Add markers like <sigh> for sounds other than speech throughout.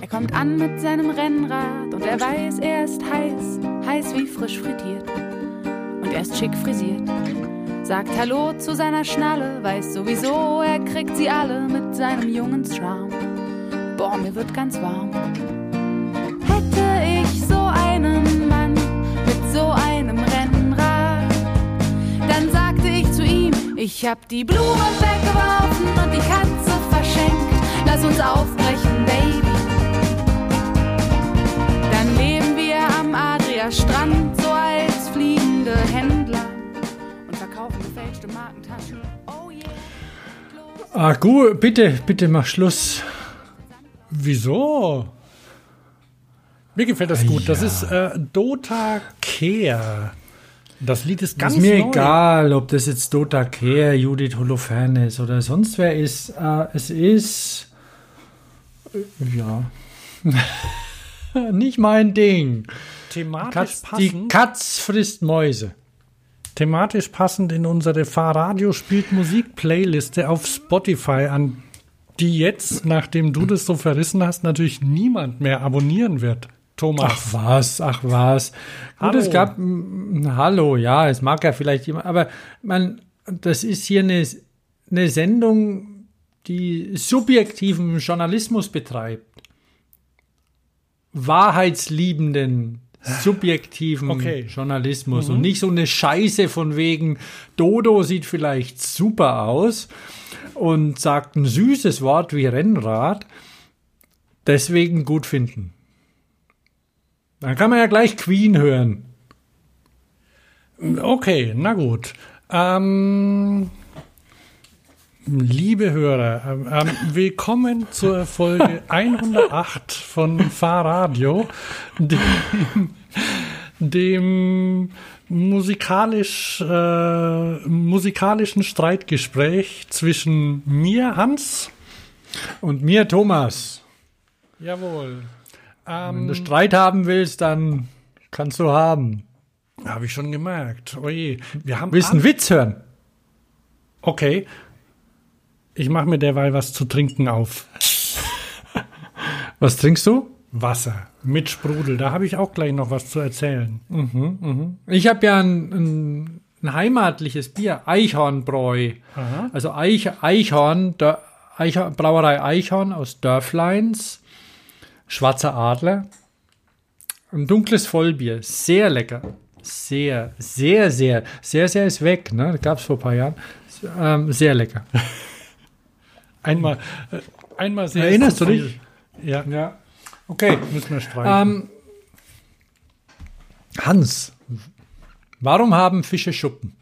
Er kommt an mit seinem Rennrad und er weiß, er ist heiß, heiß wie frisch frittiert. Und er ist schick frisiert. Sagt Hallo zu seiner Schnalle, weiß sowieso, er kriegt sie alle mit seinem jungen Charme. Boah, mir wird ganz warm. Hätte ich so einen Mann mit so einem Rennrad, dann sagte ich zu ihm, ich hab die Blumen weggeworfen und die Katze verschenkt. Lass uns aufbrechen, Baby. Adria-Strand, so als fliegende Händler und verkaufen gefälschte Markentaschen. Oh yeah. Ah, gut, bitte, bitte mach Schluss. Wieso? Mir gefällt das gut. Das Ja. ist äh, Dota Kehr. Das Lied ist ganz ist mir neu. egal, ob das jetzt Dota Kehr, Judith Holofernes oder sonst wer ist. Äh, es ist. äh, Ja. <laughs> Nicht mein Ding. Thematisch Katz, die passend. Katz frisst Mäuse. thematisch passend in unsere Fahrradio spielt Musik Playliste auf Spotify an, die jetzt, nachdem du das so verrissen hast, natürlich niemand mehr abonnieren wird. Thomas. Ach was, ach was. Gut, Hallo. es gab, hallo, ja, es mag ja vielleicht jemand, aber man, das ist hier eine, eine Sendung, die subjektiven Journalismus betreibt. Wahrheitsliebenden, subjektiven Okay. Journalismus und nicht so eine Scheiße von wegen, Dodo sieht vielleicht super aus und sagt ein süßes Wort wie Rennrad, deswegen gut finden. Dann kann man ja gleich Queen hören. Okay, na gut. Ähm, liebe Hörer, ähm, ähm, willkommen zur Folge <laughs> 108 von Fahrradio, dem, dem musikalisch, äh, musikalischen Streitgespräch zwischen mir, Hans. Und mir, Thomas. Jawohl. Wenn Ähm, du Streit haben willst, dann kannst du haben. Habe ich schon gemerkt. Oje, wir haben Willst du einen Witz hören? Okay. Ich mache mir derweil was zu trinken auf. Was trinkst du? Wasser mit Sprudel. Da habe ich auch gleich noch was zu erzählen. Ich habe ja ein, ein, ein heimatliches Bier, Eichhornbräu. Aha. Also Eich, Eichhorn, Dör, Eichhorn, Brauerei Eichhorn aus Dörfleins, Schwarzer Adler. Ein dunkles Vollbier, sehr lecker. Sehr, sehr, sehr, sehr, sehr ist weg, ne? Gab es vor ein paar Jahren. Ähm, sehr lecker. <laughs> Einmal, äh, einmal sehr Erinnerst du dich? Ja, Ja. Okay. müssen wir streichen. Ähm, Hans, warum haben Fische Schuppen?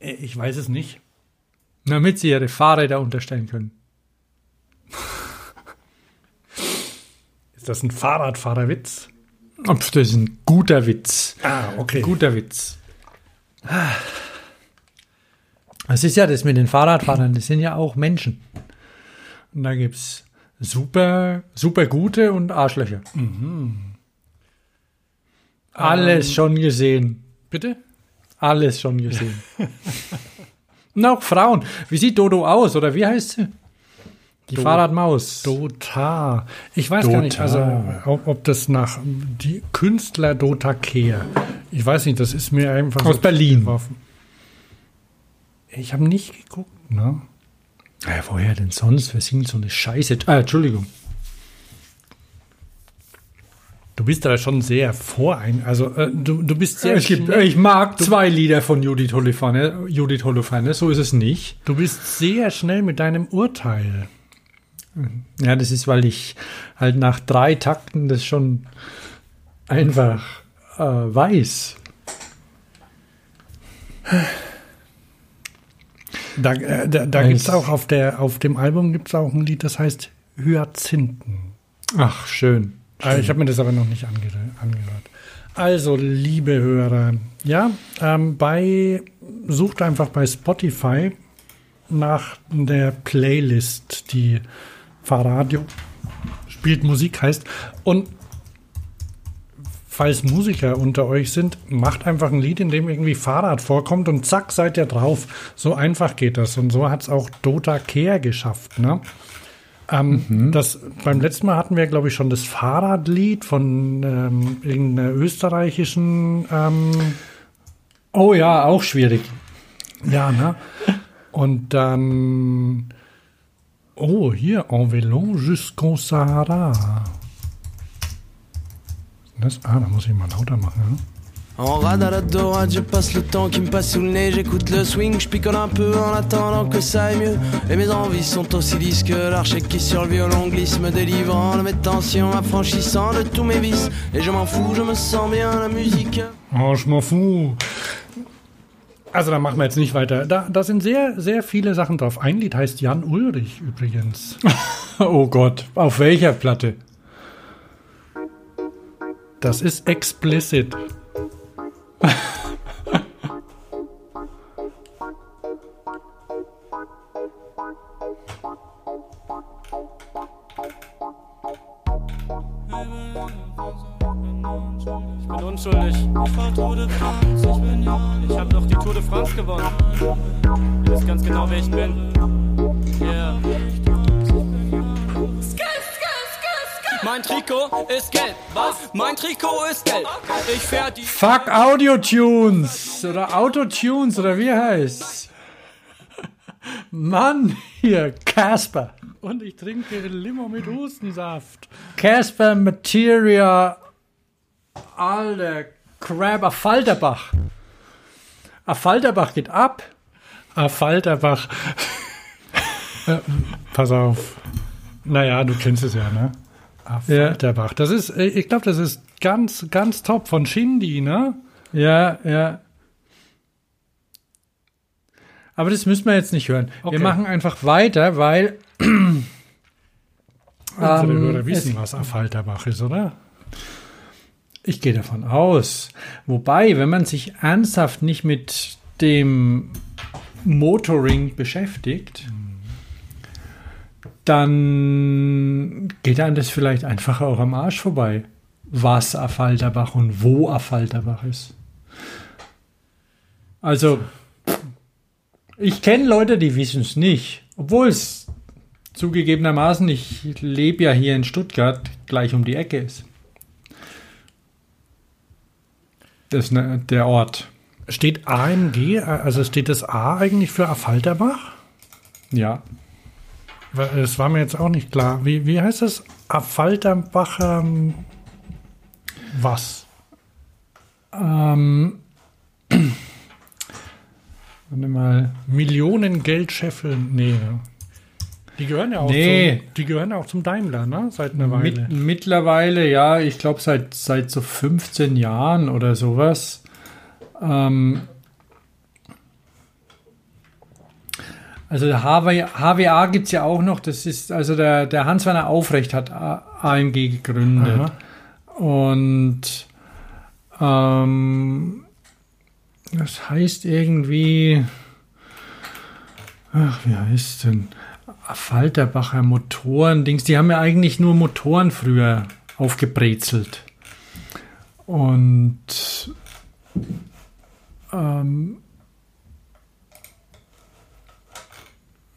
Äh, ich weiß es nicht. Damit sie ihre Fahrräder unterstellen können. Ist das ein Fahrradfahrerwitz? Das ist ein guter Witz. Ah, okay. Guter Witz. Das ist ja das mit den Fahrradfahrern, das sind ja auch Menschen. Und da gibt es super, super gute und Arschlöcher. Alles schon gesehen. Bitte? Alles schon gesehen. <laughs> und auch Frauen. Wie sieht Dodo aus oder wie heißt sie? Die Do- Fahrradmaus. Dota. Ich weiß gar nicht, Dota. also ob, ob das nach die Künstler Dota Kehr. Ich weiß nicht, das ist mir einfach Aus Berlin. geworfen. Ich habe nicht geguckt, ne? Ja, woher denn sonst? Wer singt so eine Scheiße? Ah, Entschuldigung. Du bist da schon sehr vorein. Also äh, du, du bist sehr Es gibt, schnell, ich mag zwei Lieder von Judith Holofernes, Judith Holofernes, so ist es nicht. du bist sehr schnell mit deinem Urteil. Ja, das ist, weil ich halt nach drei Takten das schon einfach äh, weiß. Da, äh, da, da Eins. gibt es auch auf, der, auf dem Album gibt's auch ein Lied, das heißt Hyazinthen. Ach, schön. Äh, Ich habe mir das aber noch nicht ange angehört. Also, liebe Hörer, ja, ähm, bei, sucht einfach bei Spotify nach der Playlist, die Fahrradio spielt Musik heißt. Und falls Musiker unter euch sind, macht einfach ein Lied, in dem irgendwie Fahrrad vorkommt und zack, seid ihr drauf. So einfach geht das. Und so hat es auch Dota Kehr geschafft. Ne? Ähm, mhm. das, beim letzten Mal hatten wir, glaube ich, schon das Fahrradlied von ähm, irgendeiner österreichischen. Ähm, oh ja, auch schwierig. Ja, ne? Und dann. Oh, hier, en vélo jusqu'au Sahara. Das, ah, da muss ich mal lauter machen. Ne? En rade à la dorade, je passe le temps qui me passe sous le nez. J'écoute le swing, je picole un peu en attendant que ça aille mieux. Et mes envies sont aussi lisses que l'archer qui sur le violon glisse, me délivrant de mes tensions, affranchissant de tous mes vices. Et je m'en fous, je me sens bien, la musique. Oh, je m'en fous. Also da machen wir jetzt nicht weiter. Da, da sind sehr, sehr viele Sachen drauf. Ein Lied heißt Jan Ulrich übrigens. <laughs> oh Gott, auf welcher Platte? Das ist explicit. Ich bin unschuldig. Ich fahr Tour de France, ich bin Jan. Ich hab noch die Tour de France gewonnen. Ihr wisst ganz genau, wer ich bin. Yeah. Mein Trikot ist gelb. Was? Mein Trikot ist gelb. Ich fähr die. Fuck Audio-Tunes oder Autotunes oder wie heißt? Mann, hier, Casper. Und ich trinke Limo mit Hustensaft. Casper Materia. Alter, Crab, a Falterbach. A Falterbach geht ab. A Falterbach. äh, pass auf. Naja, du kennst es ja, ne? A Falterbach. Das ist, äh, ich glaube, das ist ganz, ganz top von Shindy, ne? Ja, ja. Aber das müssen wir jetzt nicht hören. Okay. Wir machen einfach weiter, weil. <clears throat> Unsere ähm, Hörer wissen, was Affalterbach ist, oder? Ich gehe davon aus. Wobei, wenn man sich ernsthaft nicht mit dem Motoring beschäftigt, dann geht einem das vielleicht einfach auch am Arsch vorbei, was Affalterbach und wo Affalterbach ist. Also, ich kenne Leute, die wissen es nicht. Obwohl es zugegebenermaßen, ich lebe ja hier in Stuttgart, gleich um die Ecke ist. Das ist ne, der Ort. Steht AMG, also steht das A eigentlich für Affalterbach? Ja. Das war mir jetzt auch nicht klar. Wie, wie heißt das? Affalterbacher was? Ähm, <clears throat> Warte mal. Millionen Geldscheffeln. Nee. Die gehören ja auch, nee. zum, die gehören auch zum Daimler, ne? Seit einer Weile. Mit, mittlerweile, ja, ich glaube seit, seit so 15 Jahren oder sowas. Ähm, also der HW, HWA gibt es ja auch noch, das ist, also der, der Hans-Werner Aufrecht hat AMG gegründet. Aha. Und ähm, das heißt irgendwie. Ach, wie heißt denn? Falterbacher Motoren-Dings. Die haben ja eigentlich nur Motoren früher aufgebrezelt. Und. Ähm,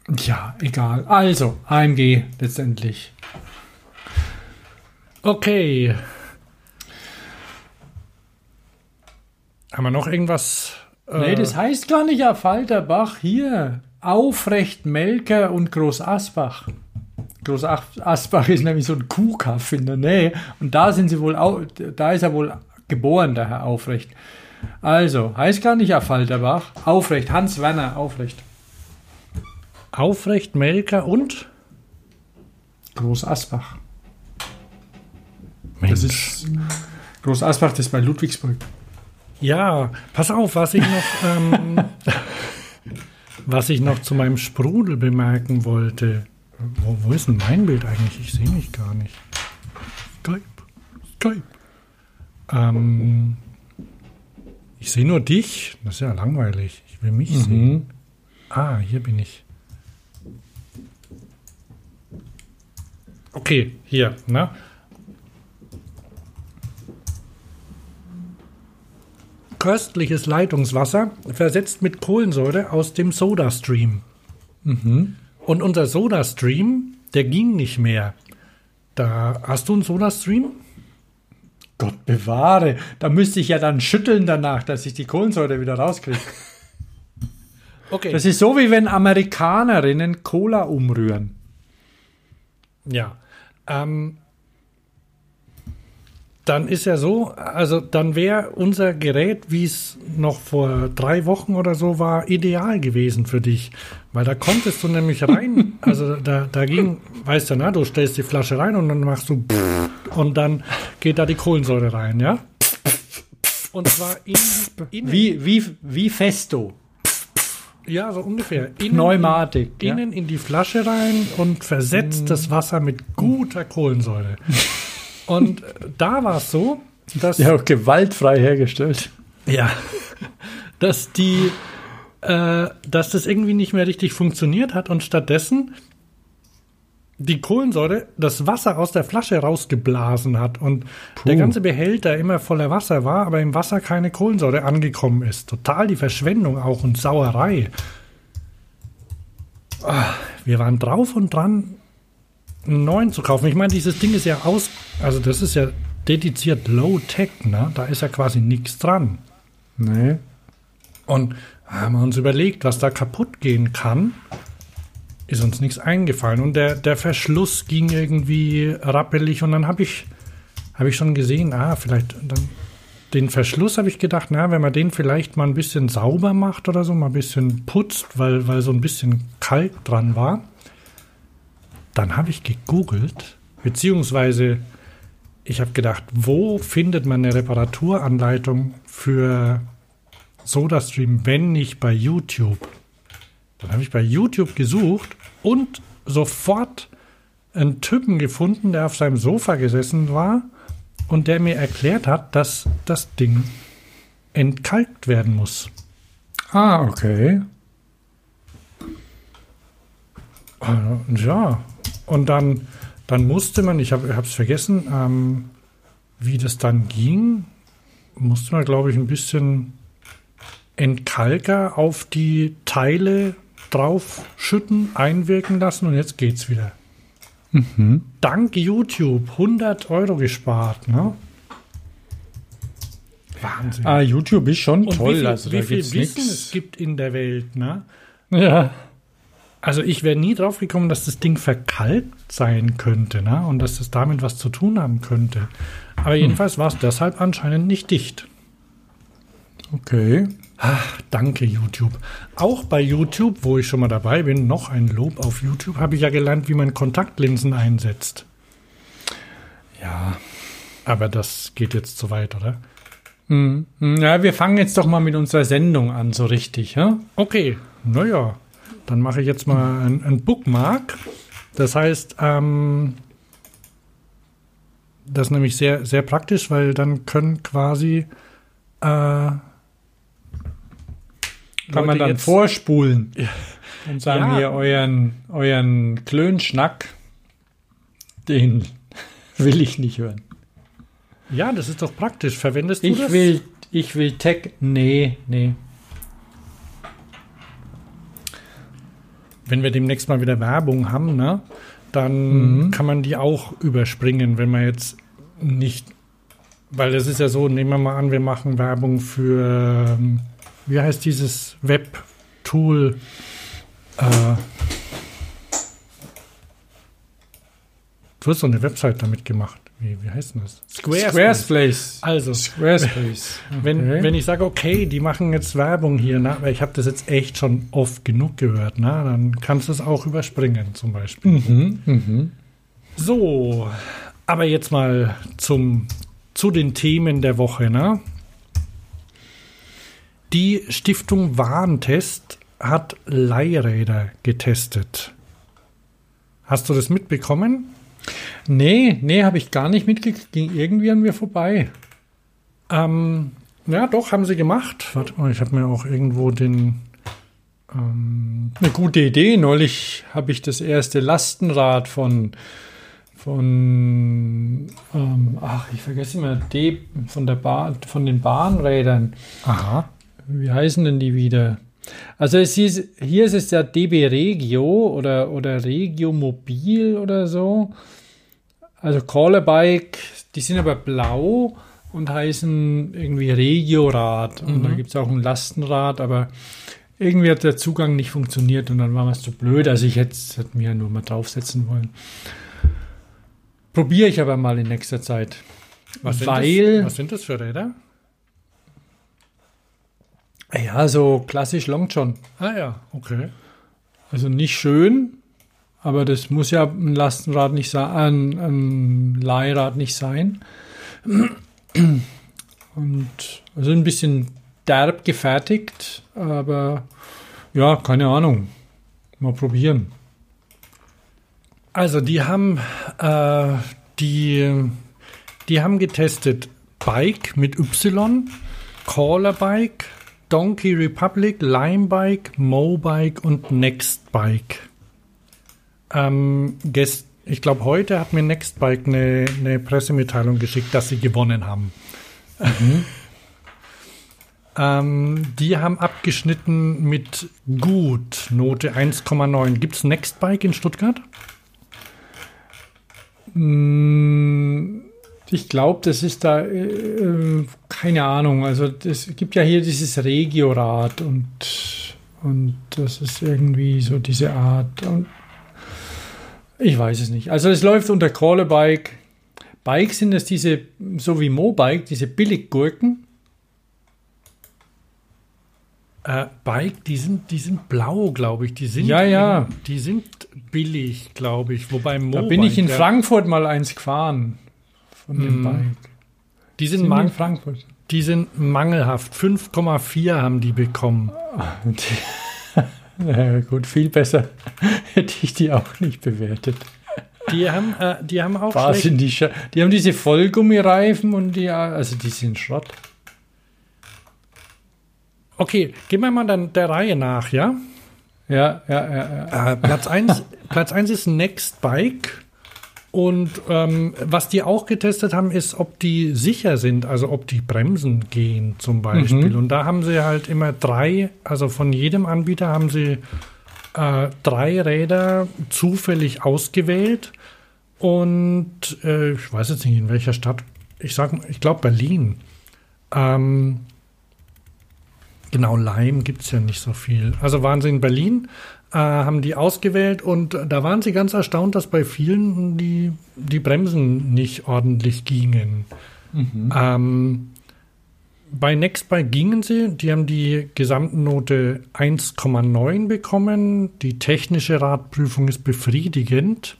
ja, egal. Also, AMG letztendlich. Okay. Haben wir noch irgendwas? Äh nee, das heißt gar nicht auf Falterbach. Hier, Aufrecht, Melker und Groß Asbach. Groß Asbach ist nämlich so ein Kuhkaff in der Nähe. Und da sind sie wohl, da ist er wohl geboren, der Herr Aufrecht. Also, heißt gar nicht auf Falterbach. Aufrecht, Hans Werner Aufrecht. Aufrecht, Melker und? Groß Asbach. Mensch. Das ist Groß Asbach, das ist bei Ludwigsburg. Ja, pass auf, was ich noch, ähm, was ich noch zu meinem Sprudel bemerken wollte. Wo, wo ist denn mein Bild eigentlich? Ich sehe mich gar nicht. Skype. Skype. Ähm, ich sehe nur dich. Das ist ja langweilig. Ich will mich mhm. sehen. Ah, hier bin ich. Okay, hier, ne? köstliches Leitungswasser, versetzt mit Kohlensäure aus dem Sodastream. Und unser Sodastream, der ging nicht mehr. Da hast du einen Sodastream? Gott bewahre. Da müsste ich ja dann schütteln danach, dass ich die Kohlensäure wieder rauskriege. <laughs> Okay. Das ist so, wie wenn Amerikanerinnen Cola umrühren. Ja. Ähm, dann ist ja so, also dann wäre unser Gerät, wie es noch vor drei Wochen oder so war, ideal gewesen für dich. Weil da konntest du nämlich <laughs> rein, also da, da ging, weißt du, na, du stellst die Flasche rein und dann machst du und dann geht da die Kohlensäure rein, ja? Und zwar in, innen, Wie, wie, wie Festo. Ja, so ungefähr. Innen, Pneumatik. Ja? innen in die Flasche rein und versetzt das Wasser mit guter Kohlensäure. <laughs> Und äh, da war es so, dass, Ja, auch gewaltfrei hergestellt. ja, <laughs> dass die, äh, dass das irgendwie nicht mehr richtig funktioniert hat und stattdessen die Kohlensäure das Wasser aus der Flasche rausgeblasen hat und der ganze Behälter immer voller Wasser war, aber im Wasser keine Kohlensäure angekommen ist. Total die Verschwendung auch und Sauerei. Ah, Wir waren drauf und dran, einen neuen zu kaufen. Ich meine, dieses Ding ist ja aus, also das ist ja dediziert Low-Tech, ne? Da ist ja quasi nichts dran. Nee. Und haben wir uns überlegt, was da kaputt gehen kann, ist uns nichts eingefallen. Und der, der Verschluss ging irgendwie rappelig und dann habe ich, hab ich schon gesehen, ah, vielleicht dann den Verschluss habe ich gedacht, na, wenn man den vielleicht mal ein bisschen sauber macht oder so, mal ein bisschen putzt, weil, weil so ein bisschen Kalk dran war. Dann habe ich gegoogelt, beziehungsweise ich habe gedacht, wo findet man eine Reparaturanleitung für SodaStream, wenn nicht bei YouTube? Dann habe ich bei YouTube gesucht und sofort einen Typen gefunden, der auf seinem Sofa gesessen war und der mir erklärt hat, dass das Ding entkalkt werden muss. Ah, okay. Äh, Ja, und dann, dann musste man, ich habe es vergessen, ähm, wie das dann ging, musste man, glaube ich, ein bisschen Entkalker auf die Teile draufschütten, einwirken lassen und jetzt geht's wieder. Dank YouTube 100 Euro gespart, ne? Wahnsinn. Ah, YouTube ist schon und toll. wie viel, also wie viel Wissen es nichts. gibt in der Welt, ne? Ja. Also ich wäre nie drauf gekommen, dass das Ding verkalkt sein könnte, ne? Und dass das damit was zu tun haben könnte. Aber jedenfalls war es deshalb anscheinend nicht dicht. Okay. Ach, danke YouTube. Auch bei YouTube, wo ich schon mal dabei bin, noch ein Lob auf YouTube, habe ich ja gelernt, wie man Kontaktlinsen einsetzt. Ja. Aber das geht jetzt zu weit, oder? Hm. Ja, wir fangen jetzt doch mal mit unserer Sendung an, so richtig, ja? Okay, naja, dann mache ich jetzt mal ein, ein Bookmark. Das heißt, ähm, das ist nämlich sehr, sehr praktisch, weil dann können quasi äh, Kann man dann jetzt- vorspulen und sagen Ja. hier euren, euren Klönschnack, den will ich nicht hören. Ja, das ist doch praktisch. Verwendest du Ich das? will, ich will Tech, nee, nee. Wenn wir demnächst mal wieder Werbung haben, ne, dann kann man die auch überspringen, wenn man jetzt nicht, weil das ist ja so, nehmen wir mal an, wir machen Werbung für, ähm, wie heißt dieses Web-Tool? Äh, du hast so eine Website damit gemacht. Wie, wie heißt denn das? Squarespace. Also, Squarespace. wenn, Okay. wenn ich sage, okay, die machen jetzt Werbung hier, na, weil ich habe das jetzt echt schon oft genug gehört, na, dann kannst du es auch überspringen zum Beispiel. Mhm, mhm. So, aber jetzt mal zum, zu den Themen der Woche. Ne? Die Stiftung Warentest hat Leihräder getestet. Hast du das mitbekommen? Nee, nee, habe ich gar nicht mitgekriegt. Ging irgendwie an mir vorbei. Ähm, ja, doch, haben sie gemacht. Warte mal, ich habe mir auch irgendwo den. Ähm, Eine gute Idee. Neulich habe ich das erste Lastenrad von, von, ähm, ach, ich vergesse immer, D, von, der von den Bahnrädern. Aha. Wie heißen denn die wieder? Also es hieß, hier ist es ja DB Regio oder, oder Regio Mobil oder so. Also Callerbike, die sind aber blau und heißen irgendwie Regiorad. Und da gibt es auch ein Lastenrad, aber irgendwie hat der Zugang nicht funktioniert und dann war es zu blöd. Also ich hätte hätte mir ja nur mal draufsetzen wollen. Probiere ich aber mal in nächster Zeit. Was sind, Weil- das, was sind das für Räder? Ja, so klassisch Long John. Ah ja, okay. Also nicht schön, aber das muss ja ein Lastenrad nicht sein, ein, ein Leihrad nicht sein. Und also ein bisschen derb gefertigt, aber ja, keine Ahnung. Mal probieren. Also die haben äh, die, die haben getestet Bike mit Y, Caller Bike, Donkey Republic, Lime Bike, Mobike und Next Bike. Ähm, gest, ich glaube, heute hat mir Next Bike eine, eine Pressemitteilung geschickt, dass sie gewonnen haben. <laughs> ähm, die haben abgeschnitten mit gut, Note 1,9. Gibt es Next Bike in Stuttgart? Mm, Ich glaube, das ist da, äh, äh, keine Ahnung. Also es gibt ja hier dieses Regiorad und, und das ist irgendwie so diese Art. Und ich weiß es nicht. Also es läuft unter Crawlerbike. Bikes sind es diese, so wie Mobike, diese Billiggurken. Äh, Bike, die sind, die sind blau, glaube ich. Die sind, Ja, ja. Die sind billig, glaube ich. Wobei Da Mobike, bin ich in ja, Frankfurt mal eins gefahren. Von dem Mhm. Bike. Die sind, Sind die in mang Frankfurt. die sind mangelhaft. 5,4 haben die bekommen. <laughs> Ja, gut, viel besser <laughs> hätte ich die auch nicht bewertet. Die haben, äh, die haben auch schlecht. sind die, die haben diese Vollgummireifen und die, also die sind Schrott. Okay, gehen wir mal dann der Reihe nach, ja? Ja, ja, ja, ja. Äh, Platz 1 <laughs> Platz eins ist Next Bike. Und ähm, was die auch getestet haben, ist, ob die sicher sind, also ob die Bremsen gehen zum Beispiel. Mhm. Und da haben sie halt immer drei, also von jedem Anbieter haben sie äh, drei Räder zufällig ausgewählt. Und äh, ich weiß jetzt nicht, in welcher Stadt. Ich sag, ich glaube Berlin. Ähm, genau, Leim gibt es ja nicht so viel. Also waren sie in Berlin, äh, haben die ausgewählt und da waren sie ganz erstaunt, dass bei vielen die, die Bremsen nicht ordentlich gingen. Ähm, bei Nextbike gingen sie, die haben die Gesamtnote 1,9 bekommen. Die technische Radprüfung ist befriedigend.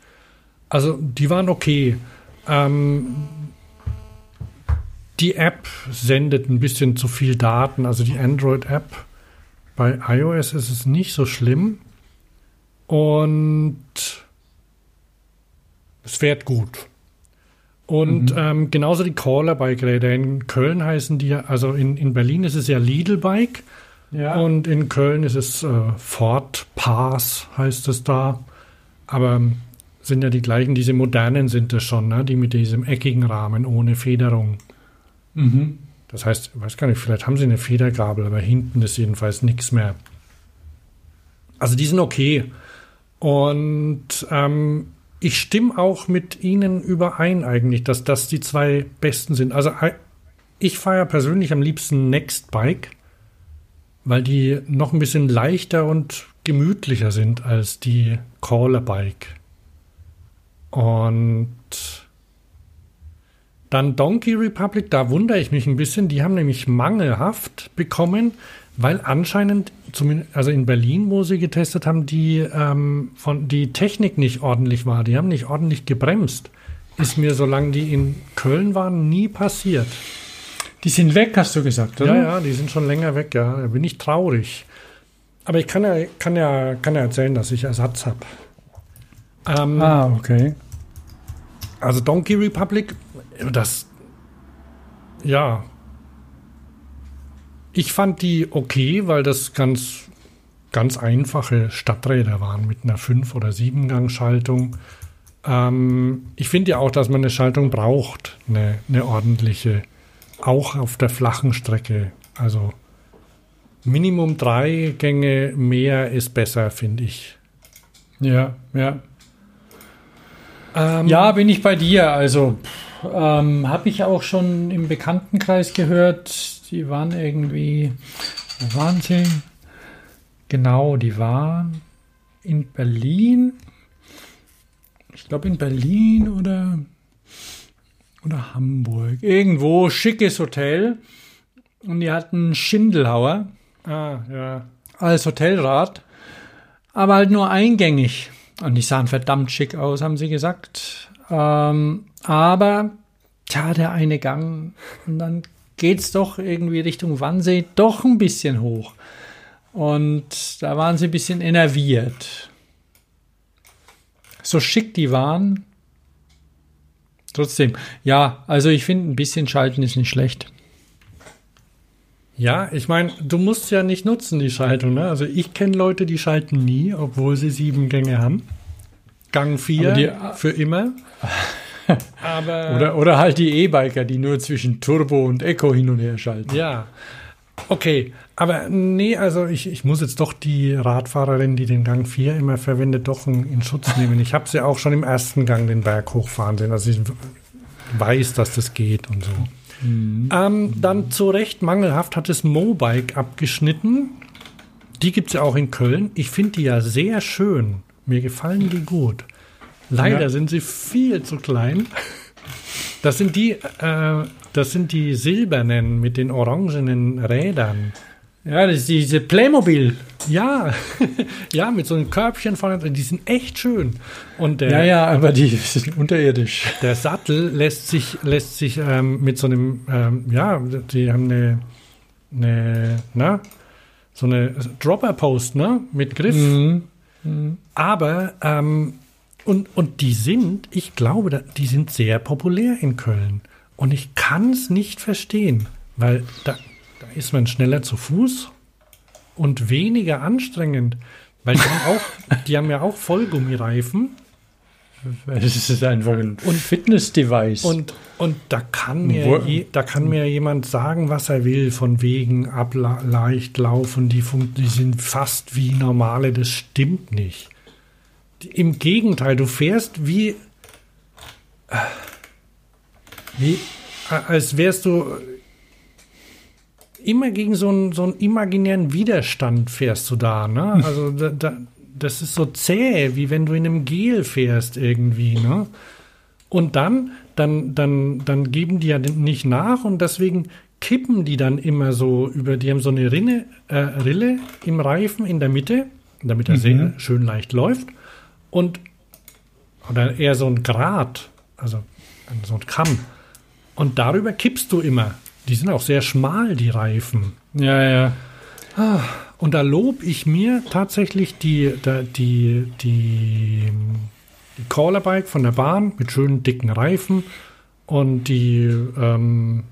Also die waren okay. Ähm, die App sendet ein bisschen zu viel Daten, also die Android-App. Bei iOS ist es nicht so schlimm. Und es fährt gut. Und ähm, genauso die Caller-Bike-Räder. In Köln heißen die, also in, in Berlin ist es ja Lidl-Bike. ja. Und in Köln ist es äh, Ford Pass, heißt es da. Aber ähm, sind ja die gleichen, diese modernen sind es schon, ne? die mit diesem eckigen Rahmen ohne Federung. mhm. Das heißt, ich weiß gar nicht, vielleicht haben sie eine Federgabel, aber hinten ist jedenfalls nichts mehr. Also die sind okay. Und ähm, ich stimme auch mit Ihnen überein eigentlich, dass das die zwei besten sind. Also äh, ich fahre persönlich am liebsten Next Bike, weil die noch ein bisschen leichter und gemütlicher sind als die Caller Bike. Und dann Donkey Republic, da wundere ich mich ein bisschen. Die haben nämlich mangelhaft bekommen, weil anscheinend, zumindest, also in Berlin, wo sie getestet haben, die, ähm, von, die Technik nicht ordentlich war. Die haben nicht ordentlich gebremst. Ist mir, solange die in Köln waren, nie passiert. Die sind weg, hast du gesagt, oder? Ja, ja, die sind schon länger weg, ja. Da bin ich traurig. Aber ich kann ja, kann ja, kann ja erzählen, dass ich Ersatz habe. Ähm, Ah, okay. Also Donkey Republic, das, ja. Ich fand die okay, weil das ganz, ganz einfache Stadträder waren mit einer 5- oder 7-Gang-Schaltung. Ähm, ich finde ja auch, dass man eine Schaltung braucht, eine, eine ordentliche, auch auf der flachen Strecke. Also Minimum drei Gänge mehr ist besser, finde ich. Ja, ja. Ähm, Ja, bin ich bei dir. Also ähm, habe ich auch schon im Bekanntenkreis gehört. Die waren irgendwie, wo waren sie? Genau, die waren in Berlin. Ich glaube in Berlin oder oder Hamburg. Irgendwo schickes Hotel. Und die hatten Schindelhauer Ah, ja. als Hotelrat, aber halt nur eingängig. Und die sahen verdammt schick aus, haben sie gesagt. Ähm, aber, tja, der eine Gang. Und dann geht's doch irgendwie Richtung Wannsee doch ein bisschen hoch. Und da waren sie ein bisschen enerviert. So schick die waren. Trotzdem, ja, also ich finde, ein bisschen schalten ist nicht schlecht. Ja, ich meine, du musst ja nicht nutzen, die Schaltung. Ne? Also ich kenne Leute, die schalten nie, obwohl sie sieben Gänge haben. Gang 4 Aber die- für immer. Aber <laughs> Oder, oder halt die E-Biker, die nur zwischen Turbo und Eco hin und her schalten. ja. Okay, aber nee, also ich, ich muss jetzt doch die Radfahrerin, die den Gang 4 immer verwendet, doch in, in Schutz nehmen. Ich habe sie auch schon im ersten Gang den Berg hochfahren sehen. Also ich weiß, dass das geht und so. Ähm, dann zu Recht mangelhaft hat es Mobike abgeschnitten. Die gibt es ja auch in Köln. Ich finde die ja sehr schön. Mir gefallen die gut. Leider Ja. sind sie viel zu klein. Das sind die, äh, das sind die silbernen mit den orangenen Rädern. Ja, das ist diese Playmobil. Ja, <laughs> ja, mit so einem Körbchen vorne. drin. Die sind echt schön. Und der, Ja, ja, aber die sind unterirdisch. der Sattel lässt sich, lässt sich ähm, mit so einem, ähm, ja, die haben eine, eine, na, so eine Dropper-Post, ne, mit Griff. Mhm. Aber, ähm, und, und die sind, ich glaube, die sind sehr populär in Köln. Und ich kann es nicht verstehen, weil da, da ist man schneller zu Fuß und weniger anstrengend. Weil die haben, <laughs> auch, die haben ja auch Vollgummireifen. Das ist einfach ein Fitness-Device. Und, und da, kann mir je, da kann mir jemand sagen, was er will, von wegen abla leicht laufen, die, die sind fast wie normale, das stimmt nicht. Im Gegenteil, du fährst wie, wie als wärst du immer gegen so einen, so einen imaginären Widerstand fährst du da, ne? Also da, da, das ist so zäh, wie wenn du in einem Gel fährst irgendwie, ne? Und dann, dann, dann, dann geben die ja nicht nach und deswegen kippen die dann immer so über, die haben so eine Rinne, äh, Rille im Reifen in der Mitte, damit er sehr schön leicht läuft. Und oder eher so ein Grat, also so ein Kamm. Und darüber kippst du immer. Die sind auch sehr schmal, die Reifen. ja, ja. Und da lob ich mir tatsächlich die, die, die, die Callerbike von der Bahn mit schönen dicken Reifen und die, ähm,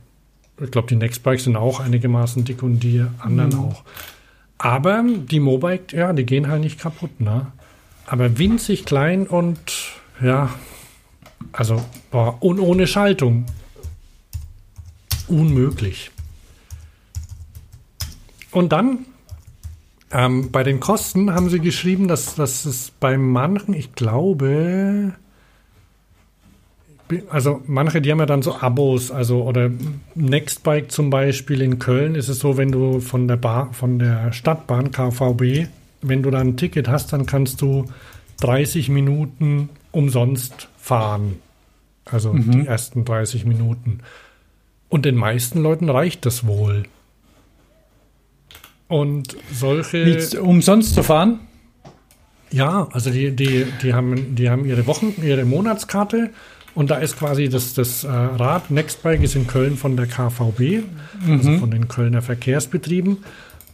ich glaube, die Nextbikes sind auch einigermaßen dick und die anderen auch. Aber die Mobike, ja, die gehen halt nicht kaputt, ne? Aber winzig klein und ja, also boah, und ohne Schaltung. Unmöglich. Und dann ähm, bei den Kosten haben sie geschrieben, dass, dass es bei manchen, ich glaube, also manche, die haben ja dann so Abos, also oder Nextbike zum Beispiel in Köln ist es so, wenn du von der Bar, von der Stadtbahn KVB, wenn du da ein Ticket hast, dann kannst du 30 Minuten umsonst fahren. Also die ersten 30 Minuten. Und den meisten Leuten reicht das wohl. Und solche. Nichts umsonst zu fahren? Ja, also die, die, die, haben, die haben ihre Wochen, ihre Monatskarte und da ist quasi das, das äh, Rad Nextbike ist in Köln von der KVB, also von den Kölner Verkehrsbetrieben.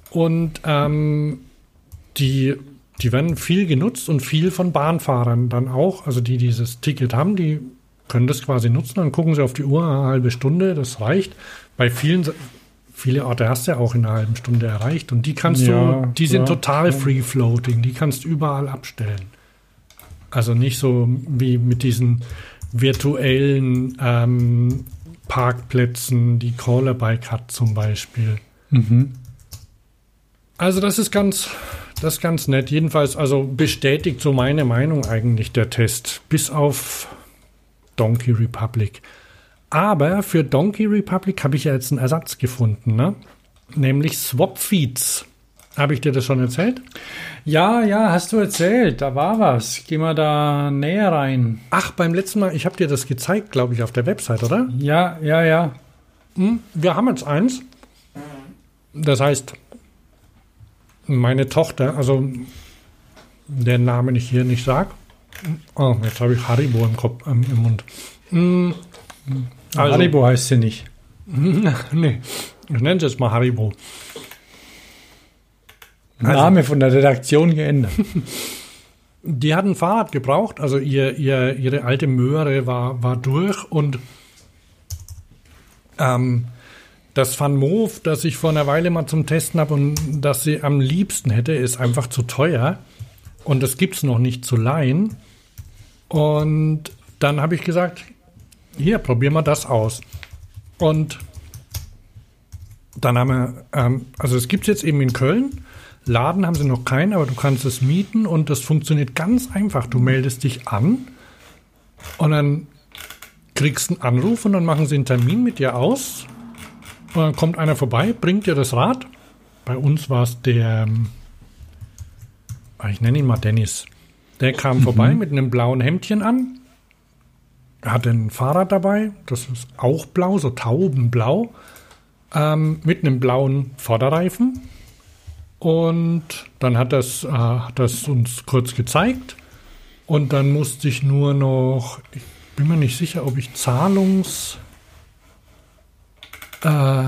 Und ähm, die, die werden viel genutzt und viel von Bahnfahrern dann auch. Also die dieses Ticket haben, die können das quasi nutzen. Dann gucken sie auf die Uhr, eine halbe Stunde, das reicht. Bei vielen, viele Orte hast du ja auch in einer halben Stunde erreicht. Und die kannst Ja, du, die sind ja, total ja. free floating, die kannst du überall abstellen. Also nicht so wie mit diesen virtuellen ähm, Parkplätzen, die Crawlerbike hat zum Beispiel. Also das ist ganz, das ist ganz nett. Jedenfalls, also bestätigt so meine Meinung eigentlich der Test, bis auf Donkey Republic. Aber für Donkey Republic habe ich ja jetzt einen Ersatz gefunden, ne? Nämlich Swapfeeds. Habe ich dir das schon erzählt? Ja, ja, hast du erzählt. Da war was. Geh mal da näher rein. Ach, beim letzten Mal, ich habe dir das gezeigt, glaube ich, auf der Website, oder? Ja, ja, ja. Hm, wir haben jetzt eins. Das heißt, meine Tochter, also der Namen ich hier nicht sag. Oh, jetzt habe ich Haribo im, Kopf, ähm, im Mund. Hm, also, Haribo heißt sie nicht. <laughs> nee, ich nenne es jetzt mal Haribo. Name von der Redaktion geändert. <laughs> Die hat ein Fahrrad gebraucht, also ihr, ihr, ihre alte Möhre war, war durch und ähm, das Van Moof, das ich vor einer Weile mal zum Testen habe und das sie am liebsten hätte, ist einfach zu teuer und das gibt es noch nicht zu leihen. Und dann habe ich gesagt, hier, probieren wir das aus. Und dann haben wir, ähm, also es gibt es jetzt eben in Köln. Laden haben sie noch keinen, aber du kannst es mieten und das funktioniert ganz einfach. Du meldest dich an und dann kriegst einen Anruf und dann machen sie einen Termin mit dir aus. Dann kommt einer vorbei, bringt dir das Rad. Bei uns war es der, ähm, ich nenne ihn mal Dennis. Der kam vorbei mit einem blauen Hemdchen an. Er hatte ein Fahrrad dabei, das ist auch blau, so taubenblau, ähm, mit einem blauen Vorderreifen. Und dann hat das, äh, hat das uns kurz gezeigt. Und dann musste ich nur noch, ich bin mir nicht sicher, ob ich Zahlungs, äh,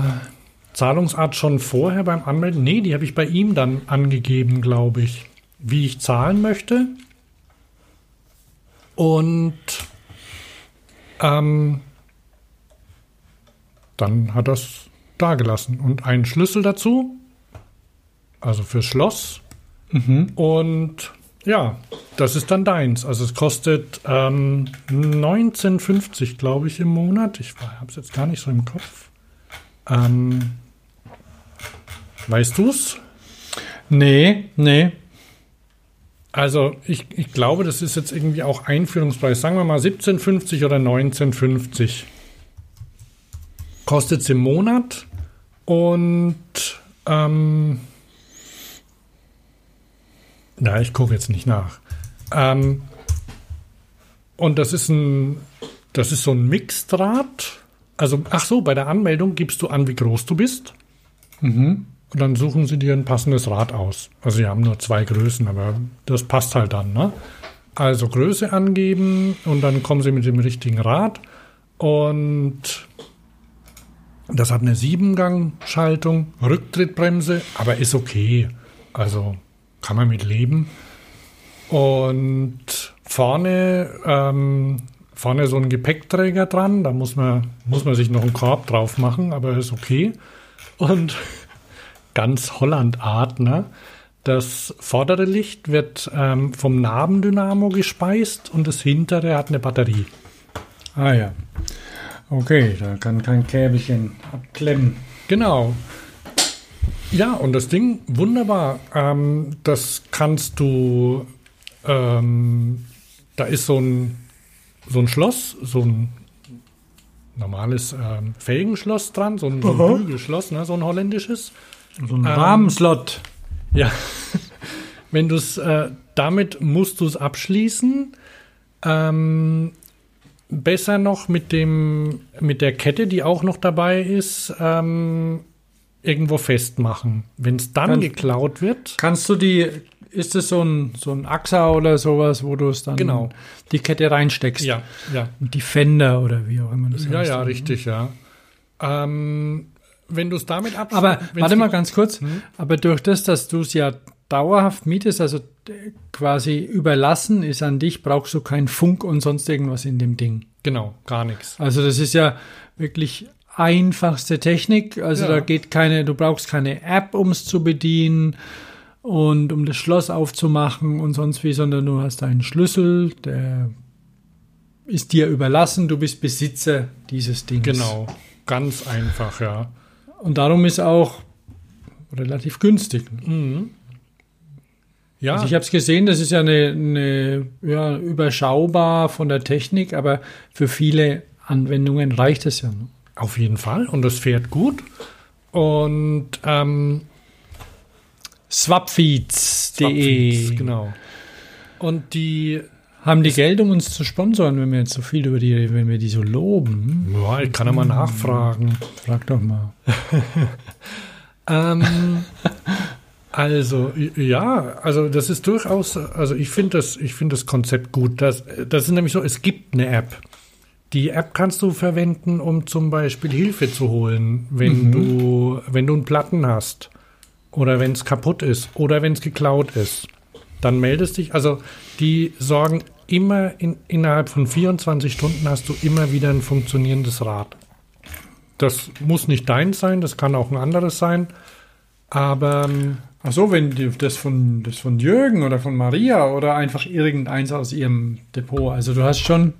Zahlungsart schon vorher beim Anmelden, nee, die habe ich bei ihm dann angegeben, glaube ich, wie ich zahlen möchte. Und ähm, dann hat das dagelassen und einen Schlüssel dazu, also fürs Schloss. Und ja, das ist dann deins. Also es kostet ähm, 19,50, glaube ich, im Monat. Ich habe es jetzt gar nicht so im Kopf. Ähm, weißt du's? Nee, nee. Also ich, ich glaube, das ist jetzt irgendwie auch Einführungspreis. Sagen wir mal 17,50 oder 19,50. Kostet es im Monat. Und ähm, na, ich gucke jetzt nicht nach. Ähm, und das ist ein, das ist so ein Mixdraht. Also, ach so, bei der Anmeldung gibst du an, wie groß du bist. Und dann suchen sie dir ein passendes Rad aus. Also, sie haben nur zwei Größen, aber das passt halt dann, ne? Also Größe angeben und dann kommen sie mit dem richtigen Rad. Und das hat eine Siebengang-Schaltung, Rücktrittbremse, aber ist okay. Also kann man mit leben. Und vorne, ähm, vorne so ein Gepäckträger dran, da muss man, muss man sich noch einen Korb drauf machen, aber ist okay. Und <laughs> ganz Holland-Art, ne? Das vordere Licht wird ähm, vom Nabendynamo gespeist und das hintere hat eine Batterie. Ah ja. Okay, da kann kein Käbelchen abklemmen. Genau. Ja, und das Ding, wunderbar. Ähm, das kannst du, ähm, da ist so ein, so ein Schloss, so ein normales ähm, Felgenschloss dran, so ein, so ein Bügelschloss, ne, so ein holländisches. So ein Rahmenslot. Ja. <laughs> Wenn du es, äh, damit musst du es abschließen. Ähm, besser noch mit dem, mit der Kette, die auch noch dabei ist, ähm, irgendwo festmachen. Wenn es dann Kann- geklaut wird, Kannst du die, ist es so ein, so ein AXA oder sowas, wo du es dann Genau. die Kette reinsteckst? ja, ja, Und die Fender oder wie auch immer das ja, heißt. ja, richtig, ja. Ähm, wenn du es damit abschließt, Aber warte mal ganz kurz. Aber durch das, dass du es ja dauerhaft mietest, also äh, quasi überlassen ist an dich, brauchst du keinen Funk und sonst irgendwas in dem Ding. Genau, gar nichts. Also das ist ja wirklich einfachste Technik. Also Ja. da geht keine, du brauchst keine App, um es zu bedienen. Und um das Schloss aufzumachen und sonst wie, sondern du hast einen Schlüssel, der ist dir überlassen, du bist Besitzer dieses Dings. Genau. Ganz einfach, ja. Und darum ist auch relativ günstig. Ja, Also ich habe es gesehen, das ist ja eine, eine ja, überschaubar von der Technik, aber für viele Anwendungen reicht es ja. Ne? auf jeden Fall. Und das fährt gut. Und ähm, Swapfeeds.de Swapfeeds, genau. Und die, haben die Geld, um uns zu sponsoren, wenn wir jetzt so viel über die, wenn wir die so loben. ja, ich kann ja mal nachfragen. Frag doch mal. <laughs> Ähm, also, ja, also das ist durchaus, also ich finde das, ich finde das Konzept gut. Das, das ist nämlich so, es gibt eine App. Die App kannst du verwenden, um zum Beispiel Hilfe zu holen, wenn du, wenn du einen Platten hast. Oder wenn es kaputt ist. Oder wenn es geklaut ist. Dann meldest dich, also die sorgen immer in, innerhalb von 24 Stunden hast du immer wieder ein funktionierendes Rad. Das muss nicht deins sein, das kann auch ein anderes sein. Aber ähm, Ach so, wenn die, das von das von Jürgen oder von Maria oder einfach irgendeins aus ihrem Depot. Also du hast schon,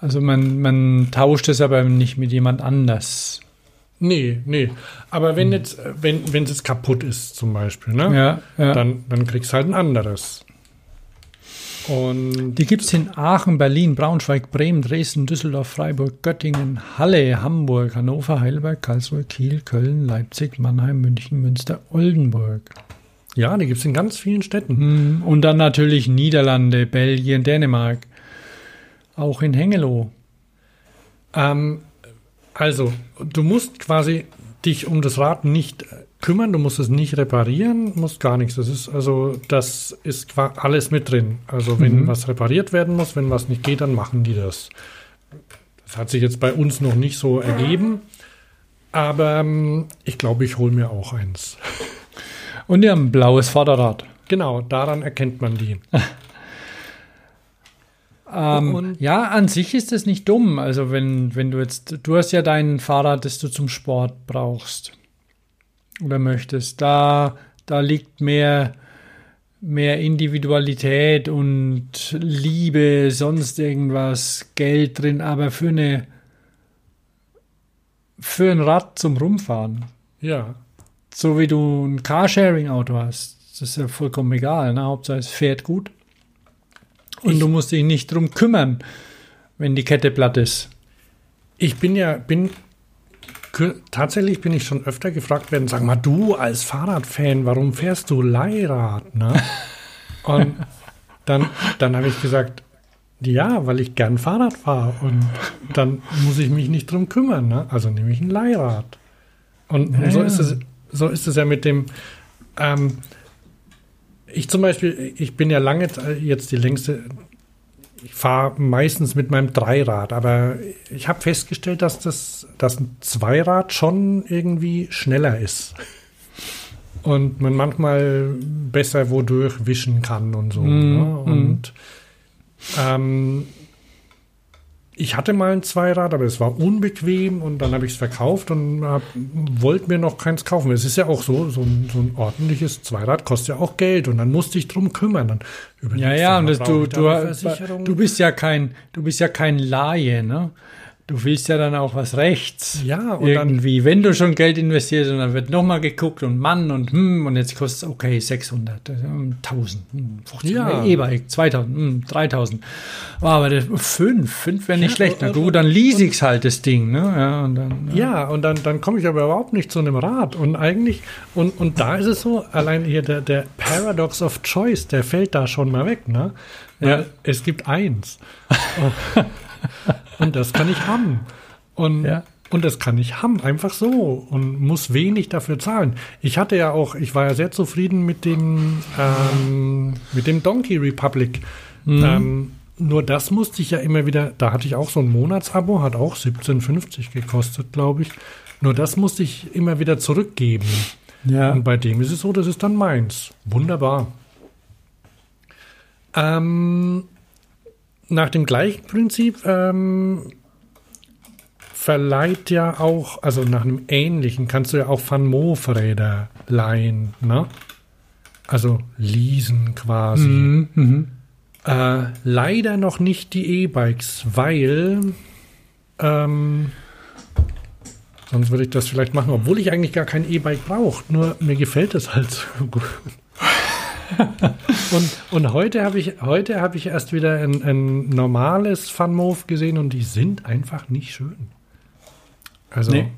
also man man tauscht es aber nicht mit jemand anders. Nee, nee. Aber wenn jetzt, äh, wenn wenn es jetzt kaputt ist zum Beispiel, ne? Ja, ja. Dann, dann kriegst du halt ein anderes. Und Die gibt es in Aachen, Berlin, Braunschweig, Bremen, Dresden, Düsseldorf, Freiburg, Göttingen, Halle, Hamburg, Hannover, Heidelberg, Karlsruhe, Kiel, Köln, Leipzig, Mannheim, München, Münster, Oldenburg. ja, die gibt es in ganz vielen Städten. Mm, Und dann natürlich Niederlande, Belgien, Dänemark. Auch in Hengelo. Ähm, also, du musst quasi dich um das Rad nicht kümmern, du musst es nicht reparieren, musst gar nichts. Das ist also, das ist alles mit drin. Also, wenn Mhm. was repariert werden muss, wenn was nicht geht, dann machen die das. Das hat sich jetzt bei uns noch nicht so ergeben, aber ähm, ich glaube, ich hole mir auch eins. Und die haben ein blaues Vorderrad. Genau, daran erkennt man die. <laughs> Ähm, ja, an sich ist es nicht dumm. Also wenn, wenn du jetzt, du hast ja dein Fahrrad, das du zum Sport brauchst oder möchtest. Da, da liegt mehr, mehr Individualität und Liebe, sonst irgendwas, Geld drin, aber für eine für ein Rad zum Rumfahren. Ja, So wie du ein Carsharing-Auto hast. Das ist ja vollkommen egal. Ne? Hauptsache es fährt gut. Und Ich- du musst dich nicht drum kümmern, wenn die Kette platt ist. Ich bin ja, bin tatsächlich bin ich schon öfter gefragt werden, sag mal, du als Fahrradfan, warum fährst du Leihrad? Ne? <laughs> Und dann, dann habe ich gesagt, ja, weil ich gern Fahrrad fahre und dann muss ich mich nicht drum kümmern. Ne? Also nehme ich ein Leihrad. Und, Ja, so, ist es, so ist es ja mit dem, ähm, ich zum Beispiel, ich bin ja lange jetzt die längste, ich fahre meistens mit meinem Dreirad, aber ich habe festgestellt, dass das dass ein Zweirad schon irgendwie schneller ist. Und man manchmal besser wodurch wischen kann und so. Mhm, Ne? Und ähm, ich hatte mal ein Zweirad, aber es war unbequem und dann habe ich es verkauft und hab, wollte mir noch keins kaufen. Es ist ja auch so, so ein, so ein ordentliches Zweirad kostet ja auch Geld und dann musste ich drum kümmern. Dann Ja, ja, und das, du, du, du bist ja kein, du bist ja kein Laie, ne? Du willst ja dann auch was rechts. Ja, und dann- irgendwie, wenn du schon Geld investierst und dann wird nochmal geguckt und Mann und hm, und jetzt kostet es okay 600, äh, 1000, hm, 50, Ja. E-Bike 2000, hm, 3000. Oh, aber das, fünf, fünf wäre nicht Ja, schlecht. Na gut, dann lease ich's halt das Ding, ne? Ja, und dann, Ja, und dann, dann komme ich aber überhaupt nicht zu einem Rad. Und eigentlich, und, und da ist es so, allein hier der, der Paradox of Choice, der fällt da schon mal weg, ne? Ja. Es gibt eins. <laughs> <laughs> und das kann ich haben. Und, Ja. und das kann ich haben, einfach so. Und muss wenig dafür zahlen. Ich hatte ja auch, ich war ja sehr zufrieden mit dem, ähm, mit dem Donkey Republic. Ähm, nur das musste ich ja immer wieder, da hatte ich auch so ein Monatsabo, hat auch 17,50 gekostet, glaube ich. Nur das musste ich immer wieder zurückgeben. ja. Und bei dem ist es so, das ist dann meins. Wunderbar. Ähm, nach dem gleichen Prinzip ähm, verleiht ja auch, also nach einem ähnlichen, kannst du ja auch Van Moof-Räder leihen, ne? Also leasen quasi. Mhm, mhm. Äh, leider noch nicht die E-Bikes, weil ähm, sonst würde ich das vielleicht machen, obwohl ich eigentlich gar kein E-Bike brauche. Nur mir gefällt es halt so gut. <laughs> und, und heute habe ich, heute habe ich erst wieder ein, ein normales Funmove gesehen und die sind einfach nicht schön. Also Nee.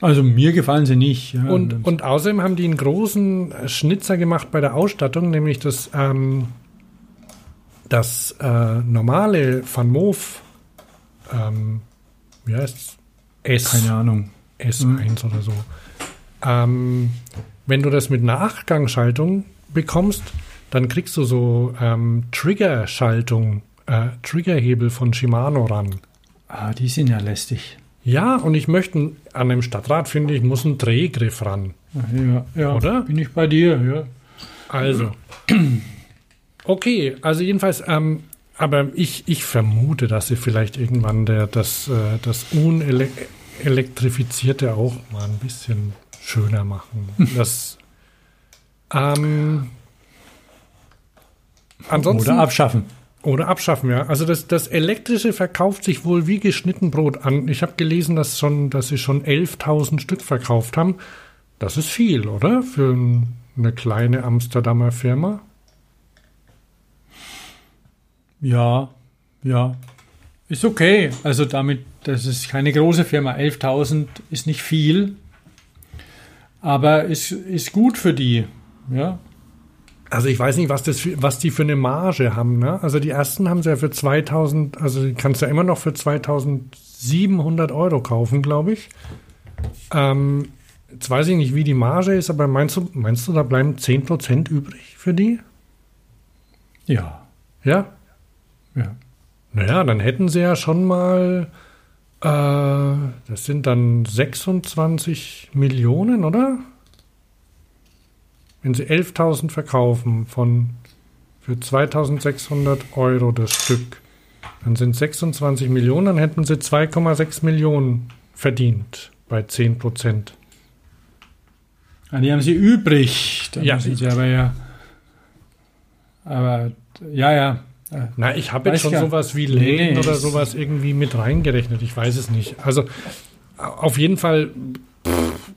Also mir gefallen sie nicht. Ja. und, und außerdem haben die einen großen Schnitzer gemacht bei der Ausstattung, nämlich das, ähm, das äh, normale Van Moof, ähm, wie heißt S, keine Ahnung. S1 oder so. Ähm, wenn du das mit einer Achtgangschaltung bekommst, dann kriegst du so ähm, Triggerschaltung, äh, Triggerhebel von Shimano ran. Ah, die sind ja lästig. Ja, und ich möchte an einem Stadtrad, finde ich, muss ein Drehgriff ran. Ja, ja. Oder? Bin ich bei dir, ja. Also. <clears throat> Okay, also jedenfalls, ähm, aber ich, ich vermute, dass sie vielleicht irgendwann der, das, äh, das Unelektrifizierte auch mal ein bisschen schöner machen. <laughs> Das, ähm, ansonsten, Oder abschaffen. oder abschaffen, ja. Also das, das Elektrische verkauft sich wohl wie geschnitten Brot an. Ich habe gelesen, dass, schon, dass sie schon 11.000 Stück verkauft haben. Das ist viel, oder? Für ein, eine kleine Amsterdamer Firma. Ja, ja. Ist okay. Also damit, das ist keine große Firma. 11.000 ist nicht viel. Aber ist, ist gut für die. Ja. Also ich weiß nicht, was, das was die für eine Marge haben. Ne? Also die ersten haben sie ja für 2000, also die kannst du ja immer noch für 2700 Euro kaufen, glaube ich. Ähm, jetzt weiß ich nicht, wie die Marge ist, aber meinst du, meinst du, da bleiben 10% übrig für die? Ja. Ja? Ja. Naja, dann hätten sie ja schon mal, äh, das sind dann 26 Millionen, oder? Wenn sie 11.000 verkaufen von für 2.600 Euro das Stück, dann sind 26 Millionen, dann hätten sie 2,6 Millionen verdient bei 10 Prozent. Ah, die haben sie übrig. Da Ja. sie aber ja. Aber ja, ja. Na, ich habe jetzt schon ja. sowas wie Läden nee, oder sowas irgendwie mit reingerechnet. Ich weiß es nicht. Also auf jeden Fall pff,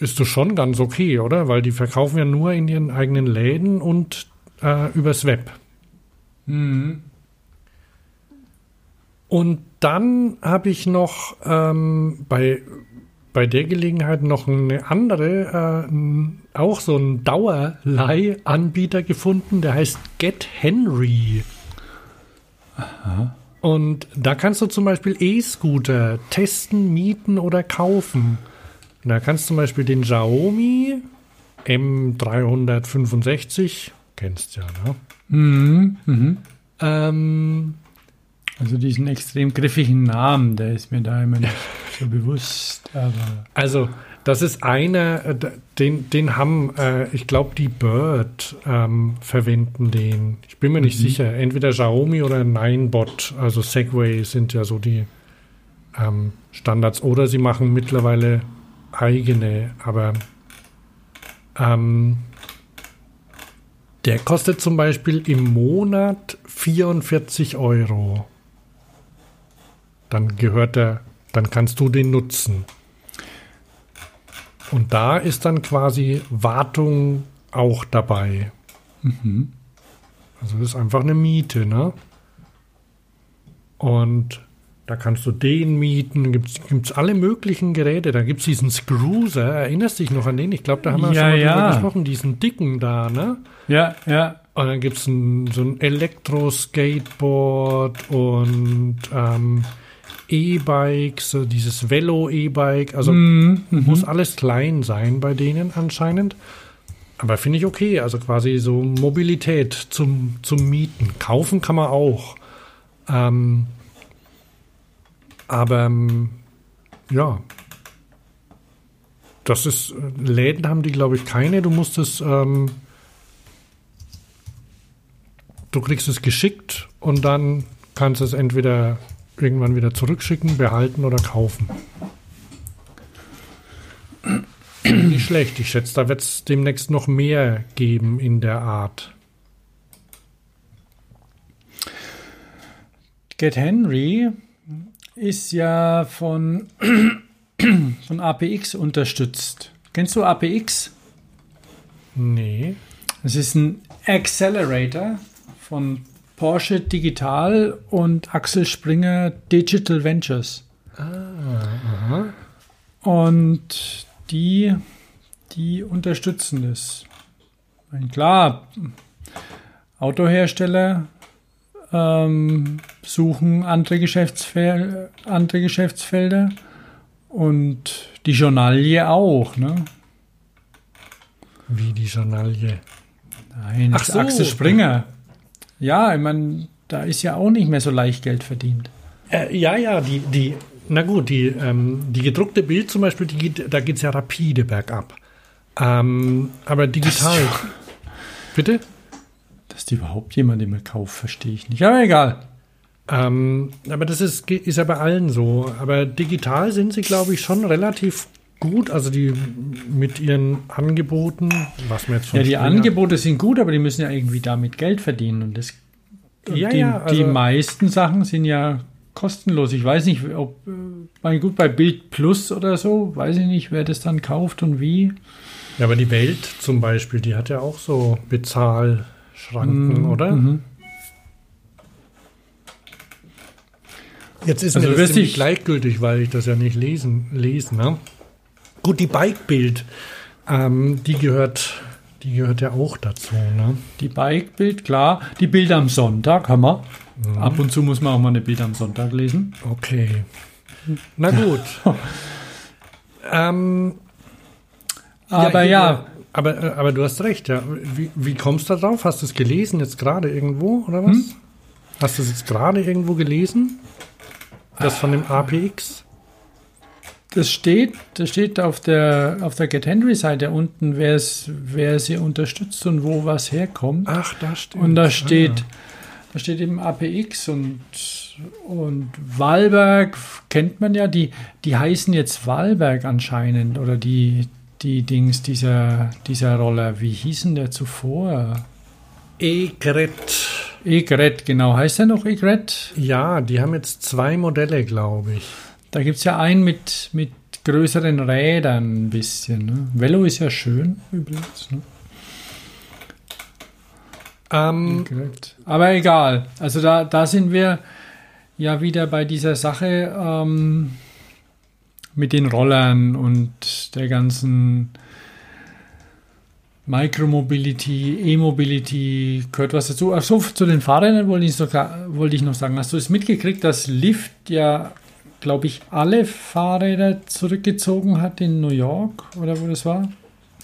ist das schon ganz okay, oder? Weil die verkaufen ja nur in ihren eigenen Läden und äh, übers Web. mhm. Und dann habe ich noch ähm, bei, bei der Gelegenheit noch eine andere, äh, auch so einen Dauerleihanbieter gefunden, der heißt Get Henry. Und da kannst du zum Beispiel E-Scooter testen, mieten oder kaufen. Und da kannst du zum Beispiel den Xiaomi M365, kennst ja, ne? Mhm. Mhm. Ähm, Also diesen extrem griffigen Namen, der ist mir da immer nicht <laughs> so bewusst. Aber Also, das ist einer, äh, den, den haben, äh, ich glaube, die Bird ähm, verwenden den. Ich bin mir nicht sicher. Entweder Xiaomi oder Ninebot, also Segway sind ja so die ähm, Standards. Oder sie machen mittlerweile eigene, aber ähm, der kostet zum Beispiel im Monat 44 Euro. Dann gehört der, dann kannst du den nutzen. Und da ist dann quasi Wartung auch dabei. Also das ist einfach eine Miete, ne? Und da kannst du den mieten, gibt es alle möglichen Geräte. Da gibt es diesen Scruiser, erinnerst dich noch an den? Ich glaube, da haben wir Ja, schon mal ja. drüber gesprochen, diesen dicken da, ne? ja, ja. Und dann gibt es so ein Elektro-Skateboard und ähm, E-Bikes, so dieses Velo-E-Bike. Also Mhm. muss alles klein sein bei denen anscheinend. Aber finde ich okay. Also quasi so Mobilität zum, zum Mieten. Kaufen kann man auch. Ähm, aber ähm, ja. Das ist, äh, Läden haben die, glaube ich, keine. Du musst es, ähm, du kriegst es geschickt und dann kannst es entweder irgendwann wieder zurückschicken, behalten oder kaufen. Nicht schlecht. Ich schätze, da wird es demnächst noch mehr geben in der Art. Get Henry ist ja von, <clears throat> von APX unterstützt. Kennst du APX? Nee. Es ist ein Accelerator von Porsche Digital und Axel Springer Digital Ventures. Und die, die unterstützen das. Klar, Autohersteller ähm, suchen andere, Geschäftsfel andere Geschäftsfelder und die Journalie auch. Ne? Wie die Journalie. Nein, Ach so. Axel Springer. Ja, ich meine, da ist ja auch nicht mehr so leicht Geld verdient. Äh, ja, ja, die, die, na gut, die, ähm, die gedruckte Bild zum Beispiel, die geht, da geht es ja rapide bergab. Ähm, aber digital. Bitte? Dass die überhaupt jemand immer kauft, verstehe ich nicht. Aber egal. Ähm, aber das ist, ist ja bei allen so. Aber digital sind sie, glaube ich, schon relativ gut. Also die mit ihren Angeboten, was mir jetzt von Ja, die Springer- Angebote sind gut, aber die müssen ja irgendwie damit Geld verdienen. Und das, Ja, die, ja, also- die meisten Sachen sind ja kostenlos. Ich weiß nicht, ob, äh, mein gut, bei Bild Plus oder so, weiß ich nicht, wer das dann kauft und wie. Ja, aber die Welt zum Beispiel, die hat ja auch so Bezahlschranken, Mhm, oder? mhm. Jetzt ist Also mir das ziemlich ich- gleichgültig, weil ich das ja nicht lesen, lesen ne? Gut, die Bike-Bild, ähm, die gehört, die gehört ja auch dazu, ne? Die Bike-Bild, klar. Die Bilder am Sonntag haben wir. Mhm. Ab und zu muss man auch mal eine Bild am Sonntag lesen. Okay. Na gut. <laughs> ähm, Aber hier- ja, Aber, äh, aber du hast recht, ja. Wie, wie kommst du da drauf? Hast du es gelesen jetzt gerade irgendwo, oder was? Hm? Hast du es jetzt gerade irgendwo gelesen? Das von dem APX? das steht, das steht auf der, auf der Get Henry Seite unten, wer es, wer sie unterstützt und wo was herkommt. Ach, da steht. Und da steht, da steht eben APX und, und Wahlberg kennt man ja, die, die heißen jetzt Wahlberg anscheinend oder die, die Dings dieser, dieser Roller. Wie hießen der zuvor? E-Gret. Egret, genau. Heißt der noch Egret? Ja, die haben jetzt zwei Modelle, glaube ich. Da gibt es ja einen mit, mit größeren Rädern ein bisschen. Ne? Velo ist ja schön übrigens. Ne? Ähm. Aber egal. Also da, da sind wir ja wieder bei dieser Sache ähm, mit den Rollern und der ganzen Micromobility, E-Mobility, gehört was dazu. Ach so, zu den Fahrrädern wollte ich, sogar, wollte ich noch sagen. Hast du es mitgekriegt, dass Lyft ja, glaube ich, alle Fahrräder zurückgezogen hat in New York oder wo das war?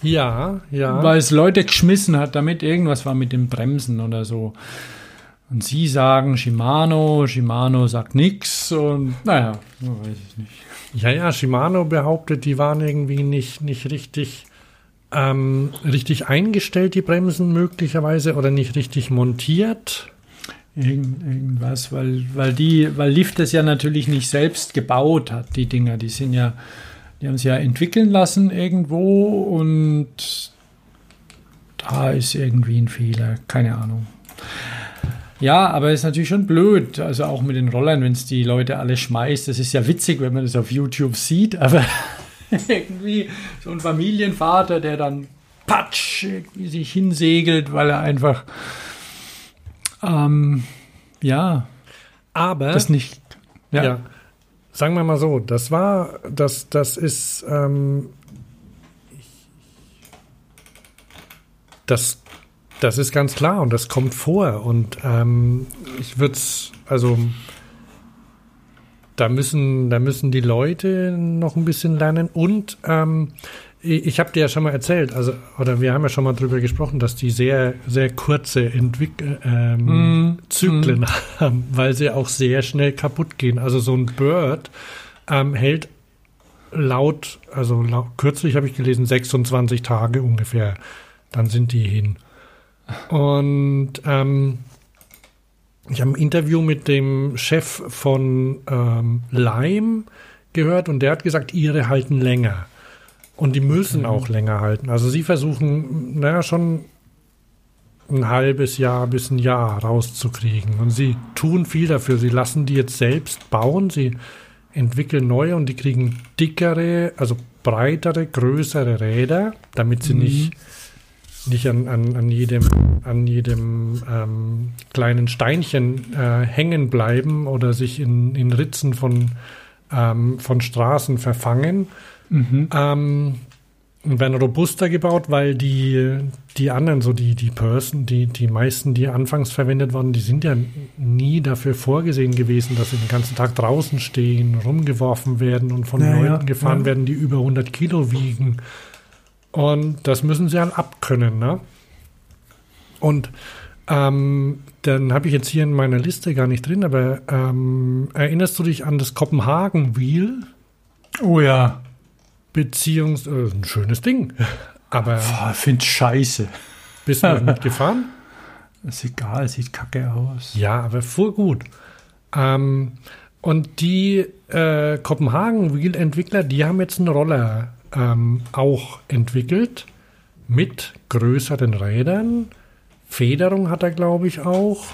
ja, ja. Weil es Leute geschmissen hat, damit irgendwas war mit den Bremsen oder so. Und sie sagen Shimano, Shimano sagt nix und naja, weiß ich nicht. Ja, ja, Shimano behauptet, die waren irgendwie nicht, nicht richtig, ähm, richtig eingestellt, die Bremsen möglicherweise, oder nicht richtig montiert. Irgend, irgendwas, weil, weil die, weil Lift das ja natürlich nicht selbst gebaut hat, die Dinger. Die sind ja, die haben sie ja entwickeln lassen irgendwo und da ist irgendwie ein Fehler, keine Ahnung. Ja, aber ist natürlich schon blöd, also auch mit den Rollern, wenn es die Leute alle schmeißt. Das ist ja witzig, wenn man das auf YouTube sieht, aber <laughs> irgendwie so ein Familienvater, der dann patsch irgendwie sich hinsegelt, weil er einfach ähm, ja, Aber, das nicht. ja. Ja, sagen wir mal so, das war, das, das ist, ähm, das, das ist ganz klar und das kommt vor und ähm, ich würde es, also da müssen, da müssen die Leute noch ein bisschen lernen und ähm, ich, habe dir ja schon mal erzählt, also oder wir haben ja schon mal drüber gesprochen, dass die sehr, sehr kurze Entwick ähm, Mm, Zyklen haben, weil sie auch sehr schnell kaputt gehen. Also so ein Bird ähm, hält laut, also laut, kürzlich habe ich gelesen, 26 Tage ungefähr. Dann sind die hin. Und ähm, ich habe ein Interview mit dem Chef von ähm, Lime gehört und der hat gesagt, ihre halten länger. Und die müssen mhm. auch länger halten. Also sie versuchen, naja, schon ein halbes Jahr bis ein Jahr rauszukriegen. Und sie tun viel dafür. Sie lassen die jetzt selbst bauen. Sie entwickeln neue und die kriegen dickere, also breitere, größere Räder, damit sie mhm. nicht, nicht an, an, an jedem, an jedem ähm, kleinen Steinchen äh, hängen bleiben oder sich in, in Ritzen von, ähm, von Straßen verfangen. Mhm. Ähm, und werden robuster gebaut, weil die, die anderen, so die, die Person, die, die meisten, die anfangs verwendet wurden, die sind ja nie dafür vorgesehen gewesen, dass sie den ganzen Tag draußen stehen, rumgeworfen werden und von ja, Leuten gefahren ja. werden, die über 100 Kilo wiegen. Und das müssen sie halt abkönnen, ne? Und ähm, dann habe ich jetzt hier in meiner Liste gar nicht drin, aber ähm, erinnerst du dich an das Kopenhagen Wheel? Oh ja. Beziehungs... Äh, ein schönes Ding. Aber. Ich finde scheiße. Bist du mitgefahren? <laughs> Ist egal, sieht kacke aus. Ja, aber fuhr gut. Ähm, und die äh, Kopenhagen-Wheel-Entwickler, die haben jetzt einen Roller ähm, auch entwickelt mit größeren Rädern. Federung hat er, glaube ich, auch.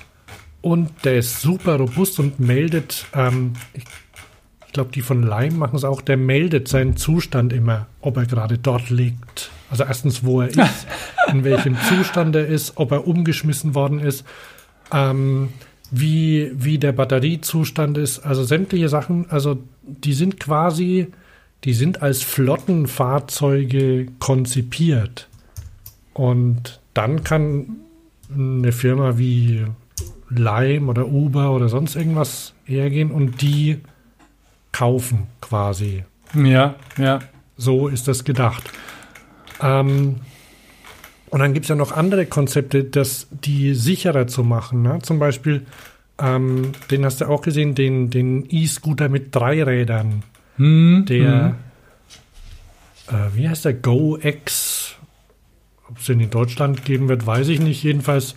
Und der ist super robust und meldet, ähm, ich ich glaube, die von Lime machen es auch, der meldet seinen Zustand immer, ob er gerade dort liegt. Also erstens, wo er ist, <laughs> in welchem Zustand er ist, ob er umgeschmissen worden ist, ähm, wie, wie der Batteriezustand ist, also sämtliche Sachen, also die sind quasi, die sind als Flottenfahrzeuge konzipiert. Und dann kann eine Firma wie Lime oder Uber oder sonst irgendwas hergehen und die kaufen quasi. Ja, ja. So ist das gedacht. Ähm, und dann gibt es ja noch andere Konzepte, das, die sicherer zu machen. Ne? Zum Beispiel, ähm, den hast du auch gesehen, den, den E-Scooter mit drei Rädern. Hm, der, hm. Äh, wie heißt der? Go X. Ob es den in Deutschland geben wird, weiß ich nicht. Jedenfalls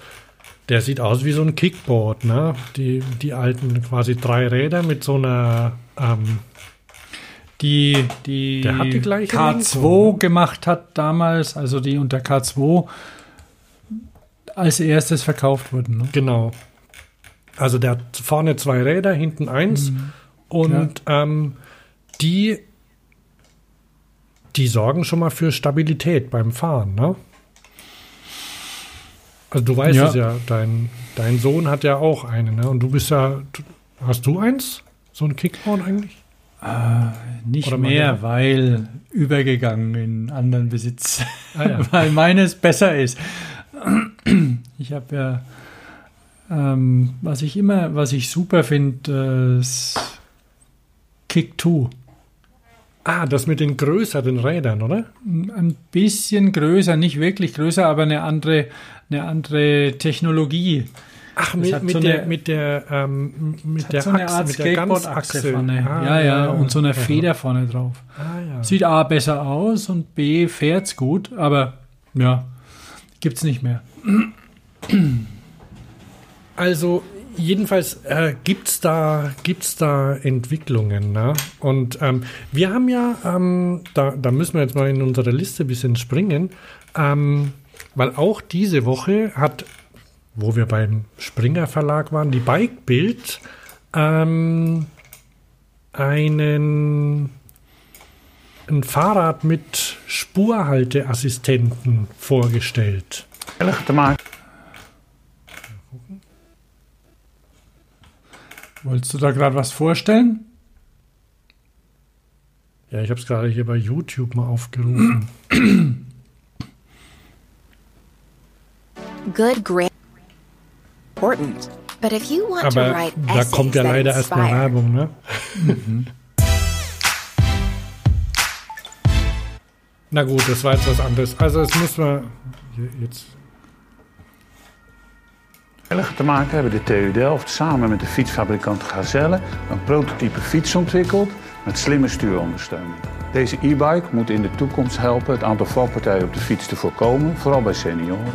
der sieht aus wie so ein Kickboard, ne? Die, die alten quasi drei Räder mit so einer ähm, die, die, der hat die gleiche K2 Lenkung. gemacht hat damals, also die unter K2 als erstes verkauft wurden. Ne? Genau. Also der hat vorne zwei Räder, hinten eins mhm. und ja. ähm, die, die sorgen schon mal für Stabilität beim Fahren, ne? Also du weißt ja. es ja, dein, dein Sohn hat ja auch eine, ne? Und du bist ja, hast du eins? So ein Kickboard eigentlich? Äh, nicht Oder mehr, weil übergegangen in anderen Besitz. Ah, ja. <laughs> weil meines besser ist. Ich habe ja, ähm, was ich immer, was ich super finde, äh, Kick 2. Ah, das mit den größeren Rädern, oder? Ein bisschen größer, nicht wirklich größer, aber eine andere, eine andere Technologie. Ach, mit, mit, so der, eine, mit der, ähm, mit der so Achse, mit der Ganzachse vorne. Ah, ja, ja, und so eine Feder ja. vorne drauf. Ah, ja. Sieht A besser aus und B fährt's gut, aber ja, gibt's nicht mehr. Also jedenfalls äh, gibt's da gibt's da Entwicklungen, ne? Und ähm, wir haben ja, ähm, da, da müssen wir jetzt mal in unsere Liste ein bisschen springen, ähm, weil auch diese Woche hat, wo wir beim Springer Verlag waren, die Bike Bild ähm, einen ein Fahrrad mit Spurhalteassistenten vorgestellt. Wolltest du da gerade was vorstellen? Ja, ich habe es gerade hier bei YouTube mal aufgerufen. <clears throat> Good important, but if you want Aber to write da kommt ja leider erstmal Werbung, ne? Mhm. <laughs> Na gut, das war jetzt was anderes. Also es muss man jetzt te maken hebben de TU Delft samen met de fietsfabrikant Gazelle een prototype fiets ontwikkeld met slimme stuurondersteuning. Deze e-bike moet in de toekomst helpen het aantal valpartijen op de fiets te voorkomen, vooral bij senioren.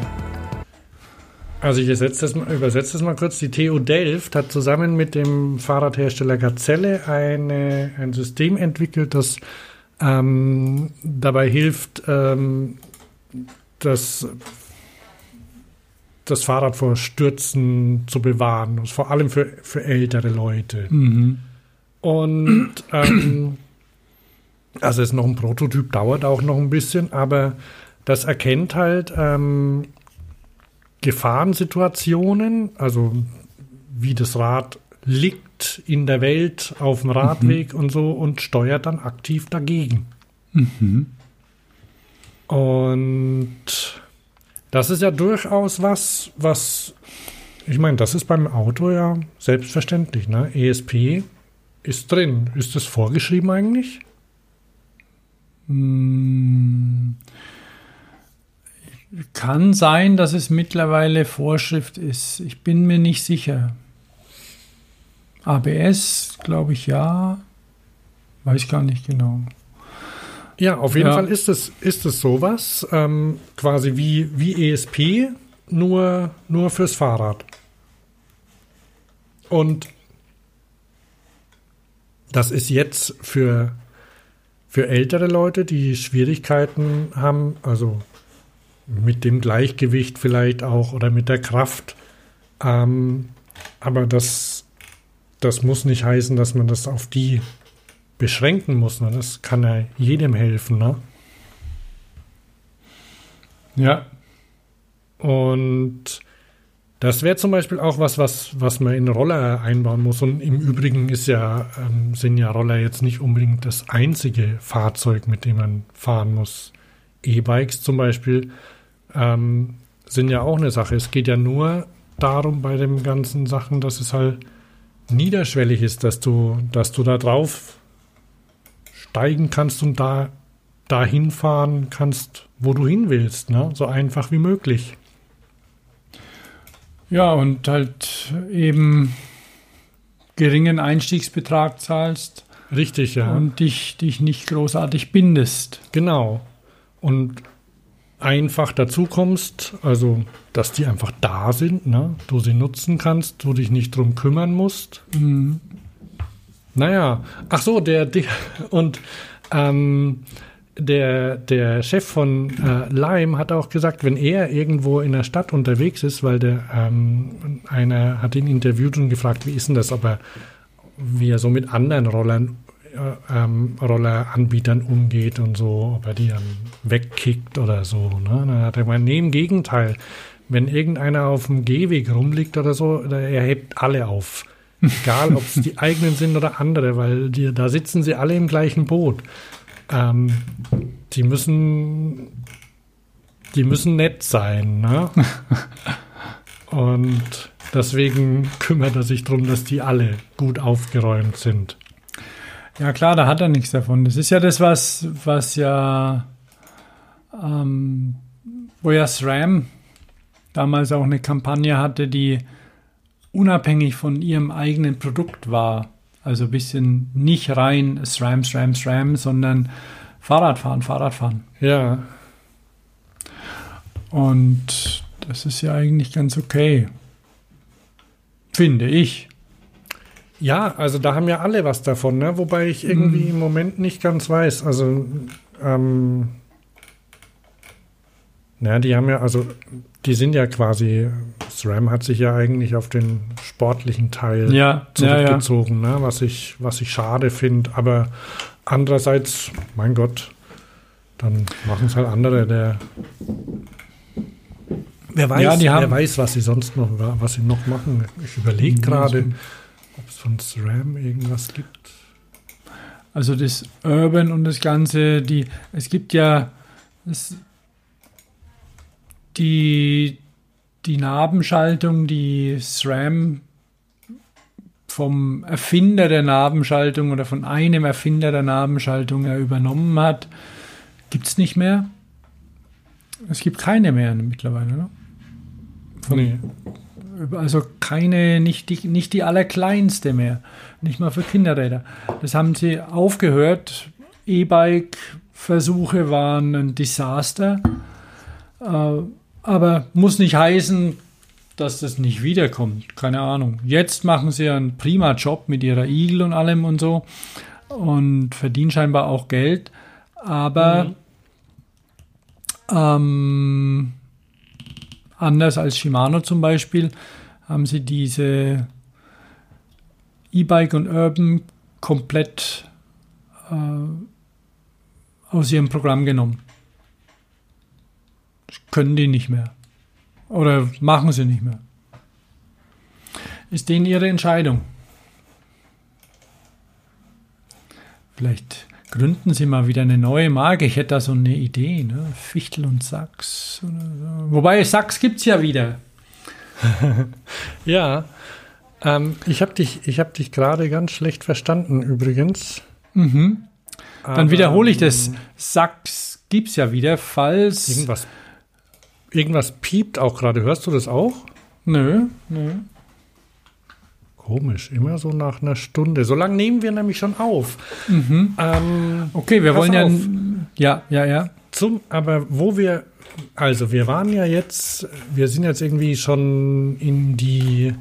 Also ich das, mal, übersetze das mal kurz. Die TU Delft hat zusammen mit dem Fahrradhersteller Gazelle eine, ein System entwickelt, das ähm, dabei hilft, ähm, das, das Fahrrad vor Stürzen zu bewahren. Vor allem für, für ältere Leute. Mhm. Und ähm, also es ist noch ein Prototyp, dauert auch noch ein bisschen, aber das erkennt halt ähm, Gefahrensituationen, also wie das Rad liegt in der Welt auf dem Radweg und so und steuert dann aktiv dagegen. Und das ist ja durchaus was, was, ich meine, das ist beim Auto ja selbstverständlich, ne? ESP ist drin. Ist das vorgeschrieben eigentlich? Hm. Kann sein, dass es mittlerweile Vorschrift ist. Ich bin mir nicht sicher. ABS, glaube ich, ja. Weiß gar nicht genau. Ja, auf jeden Ja. Fall ist es, ist es sowas, ähm, quasi wie, wie ESP, nur, nur fürs Fahrrad. Und das ist jetzt für, für ältere Leute, die Schwierigkeiten haben, also mit dem Gleichgewicht vielleicht auch oder mit der Kraft. Ähm, aber das, das muss nicht heißen, dass man das auf die beschränken muss. Ne? Das kann ja jedem helfen. Ne? Ja. Und das wäre zum Beispiel auch was, was, was man in Roller einbauen muss. Und im Übrigen ist ja, ähm, sind ja Roller jetzt nicht unbedingt das einzige Fahrzeug, mit dem man fahren muss. E-Bikes zum Beispiel ähm, sind ja auch eine Sache. Es geht ja nur darum bei den ganzen Sachen, dass es halt niederschwellig ist, dass du, dass du da drauf steigen kannst und da dahin fahren kannst, wo du hin willst, ne? So einfach wie möglich. Ja, und halt eben geringen Einstiegsbetrag zahlst Richtig, ja. und dich, dich nicht großartig bindest. Genau. Und einfach dazu kommst, also dass die einfach da sind, ne? du sie nutzen kannst, du dich nicht drum kümmern musst. Mhm. Naja, ach so, der, der und ähm, der, der Chef von äh, Lime hat auch gesagt, wenn er irgendwo in der Stadt unterwegs ist, weil der ähm, einer hat ihn interviewt und gefragt, wie ist denn das, ob er, wie er so mit anderen Rollern, äh, ähm, Rolleranbietern umgeht und so, ob er die dann wegkickt oder so. Ne? Dann hat er gemeint, nee, im Gegenteil. Wenn irgendeiner auf dem Gehweg rumliegt oder so, er hebt alle auf. Egal, ob es die eigenen sind oder andere, weil die, da sitzen sie alle im gleichen Boot. Ähm, die müssen, die müssen nett sein, ne? <laughs> Und deswegen kümmert er sich darum, dass die alle gut aufgeräumt sind. Ja klar, da hat er nichts davon. Das ist ja das, was, was ja, ähm, wo ja SRAM damals auch eine Kampagne hatte, die unabhängig von ihrem eigenen Produkt war. Also ein bisschen nicht rein SRAM, SRAM, SRAM, sondern Fahrradfahren, Fahrradfahren. Ja, Und das ist ja eigentlich ganz okay. Finde ich. Ja, also da haben ja alle was davon, ne? wobei ich irgendwie im Moment nicht ganz weiß. Also, ähm, na, die haben ja, also, die sind ja quasi, SRAM hat sich ja eigentlich auf den sportlichen Teil Ja, ja, ja. zurückgezogen, Ne? Was, ich, was ich schade finde. Aber andererseits, mein Gott, dann machen es halt andere. Der, wer weiß, Ja, wer weiß, was sie sonst noch, was sie noch machen. Ich überlege gerade, ob es von SRAM irgendwas gibt. Also das Urban und das Ganze, die, es gibt ja es, die, die Nabenschaltung, die SRAM vom Erfinder der Nabenschaltung oder von einem Erfinder der Nabenschaltung er übernommen hat, gibt es nicht mehr. Es gibt keine mehr mittlerweile, oder? Von, Nee. also keine, nicht die, nicht die allerkleinste mehr. Nicht mal für Kinderräder. Das haben sie aufgehört. E-Bike-Versuche waren ein Desaster. Äh, aber muss nicht heißen, dass das nicht wiederkommt. Keine Ahnung. Jetzt machen sie einen prima Job mit ihrer Igel und allem und so und verdienen scheinbar auch Geld. Aber ähm, anders als Shimano zum Beispiel haben sie diese E-Bike und Urban komplett äh, aus ihrem Programm genommen. Können die nicht mehr. Oder machen sie nicht mehr. Ist denen ihre Entscheidung. Vielleicht gründen sie mal wieder eine neue Marke. Ich hätte da so eine Idee, ne? Fichtel und Sachs. So. Wobei Sachs gibt es ja wieder. <laughs> Ja, ähm, ich habe dich, ich hab dich gerade ganz schlecht verstanden übrigens. Mhm. Dann wiederhole ich das. Sachs gibt es ja wieder, falls. Irgendwas, irgendwas piept auch gerade. Hörst du das auch? Nö, nö. Komisch, immer so nach einer Stunde. So lange nehmen wir nämlich schon auf. Ähm, Okay, wir wollen ja. auf. Ja, ja, ja. Zum, aber wo wir, also wir waren ja jetzt, wir sind jetzt irgendwie schon in die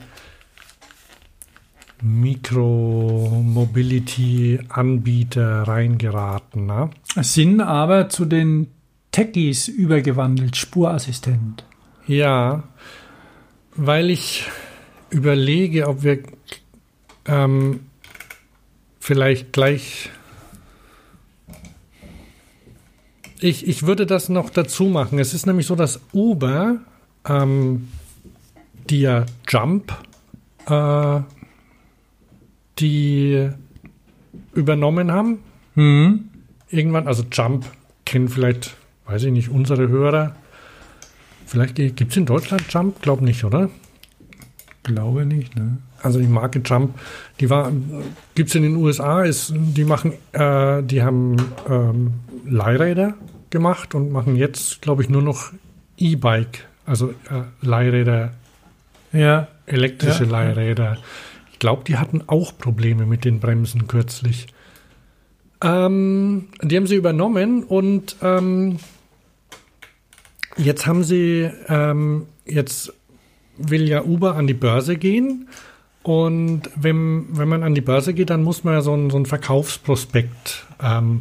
Mikromobility-Anbieter reingeraten. Ne? Sind aber zu den Techies übergewandelt, Spurassistent. Ja, weil ich überlege, ob wir ähm, vielleicht gleich. Ich, ich würde das noch dazu machen. Es ist nämlich so, dass Uber, ähm, die ja Jump, äh, die übernommen haben, Hm. irgendwann, also Jump kennen vielleicht, weiß ich nicht, unsere Hörer. Vielleicht gibt es in Deutschland Jump? Glaub nicht, oder? Glaube nicht, ne? Also die Marke Jump, die war, gibt es in den USA, ist, die machen, äh, die haben ähm, Leihräder gemacht und machen jetzt, glaube ich, nur noch E-Bike, also äh, Leihräder, Ja. elektrische Ja. Leihräder. Ich glaube, die hatten auch Probleme mit den Bremsen kürzlich. Ähm, die haben sie übernommen und ähm, jetzt haben sie, ähm, jetzt will ja Uber an die Börse gehen. Und wenn, wenn man an die Börse geht, dann muss man ja so ein, so Verkaufsprospekt ähm,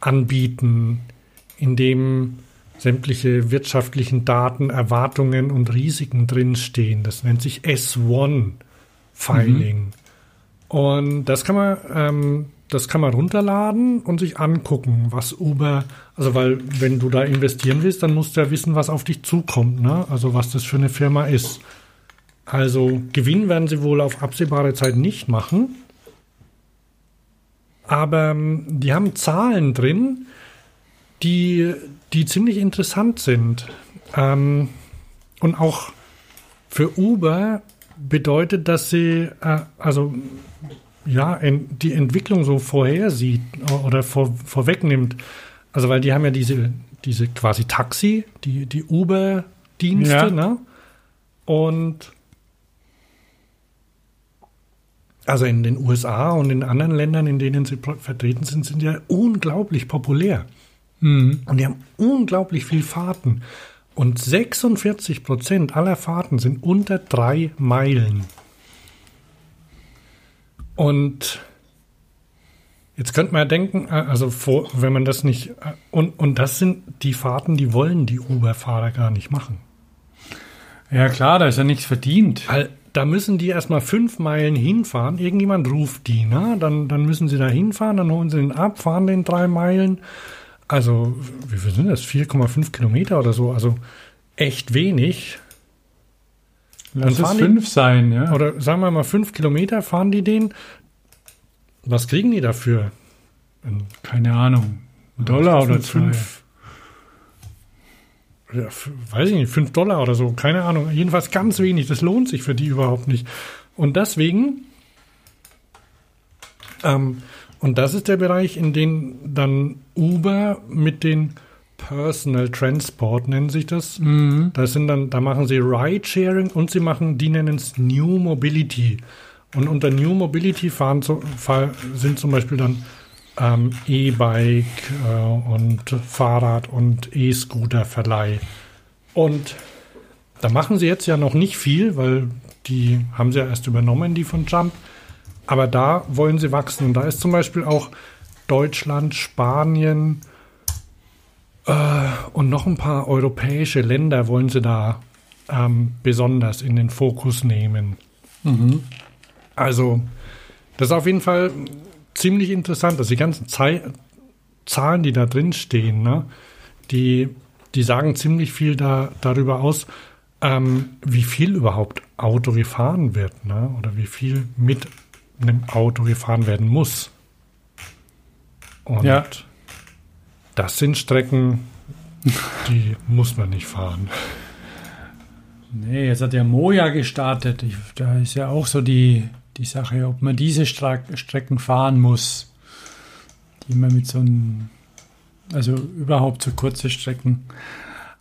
anbieten, in dem sämtliche wirtschaftlichen Daten, Erwartungen und Risiken drinstehen. Das nennt sich S1 Filing. Und das kann man, ähm, das kann man runterladen und sich angucken, was Uber, also weil wenn du da investieren willst, dann musst du ja wissen, was auf dich zukommt, ne? Also was das für eine Firma ist. Also Gewinn werden sie wohl auf absehbare Zeit nicht machen. Aber ähm, die haben Zahlen drin, die, die ziemlich interessant sind. Ähm, und auch für Uber bedeutet, dass sie äh, also ja en, die Entwicklung so vorhersieht oder vor, vorwegnimmt. Also weil die haben ja diese, diese quasi Taxi, die, die Uber-Dienste, Ja. ne? Und also in den USA und in anderen Ländern, in denen sie vertreten sind, sind ja unglaublich populär. Mhm. Und die haben unglaublich viel Fahrten. Und 46 Prozent aller Fahrten sind unter drei Meilen. Und jetzt könnte man ja denken, äh, also wenn man das nicht, äh, und, und das sind die Fahrten, die wollen die Uber-Fahrer gar nicht machen. Ja, klar, da ist ja nichts verdient. Weil da müssen die erstmal fünf Meilen hinfahren. Irgendjemand ruft die, ne? Dann, dann müssen sie da hinfahren, dann holen sie den ab, fahren den drei Meilen. Also, wie viel sind das? 4,5 Kilometer oder so. Also echt wenig. Lass es fahren die- fünf sein, ja. Oder sagen wir mal fünf Kilometer fahren die den. Was kriegen die dafür? Keine Ahnung. Ein Dollar oder fünf. Ja, weiß ich nicht, fünf Dollar oder so, keine Ahnung. Jedenfalls ganz wenig. Das lohnt sich für die überhaupt nicht. Und deswegen, ähm, und das ist der Bereich, in dem dann Uber mit den Personal Transport nennen sich das. Das sind dann, da machen sie Ride-Sharing und sie machen, die nennen es New Mobility. Und unter New Mobility fahren fahr, sind zum Beispiel dann ähm, E-Bike äh, und Fahrrad und E-Scooter-Verleih. Und Da machen sie jetzt ja noch nicht viel, weil die haben sie ja erst übernommen, die von Jump. Aber da wollen sie wachsen. Und da ist zum Beispiel auch Deutschland, Spanien und noch ein paar europäische Länder wollen sie da ähm, besonders in den Fokus nehmen. Also, das ist auf jeden Fall ziemlich interessant. Also die ganzen Zei Zahlen, die da drin stehen, ne, die, die sagen ziemlich viel da, darüber aus, ähm, wie viel überhaupt Auto gefahren wird, ne? Oder wie viel mit einem Auto gefahren werden muss. Und Ja. Das sind Strecken, die muss man nicht fahren. Nee, jetzt hat ja Moja gestartet. Ich, da ist ja auch so die, die Sache, ob man diese Stra Strecken fahren muss. Die man mit so einem, also überhaupt so kurze Strecken.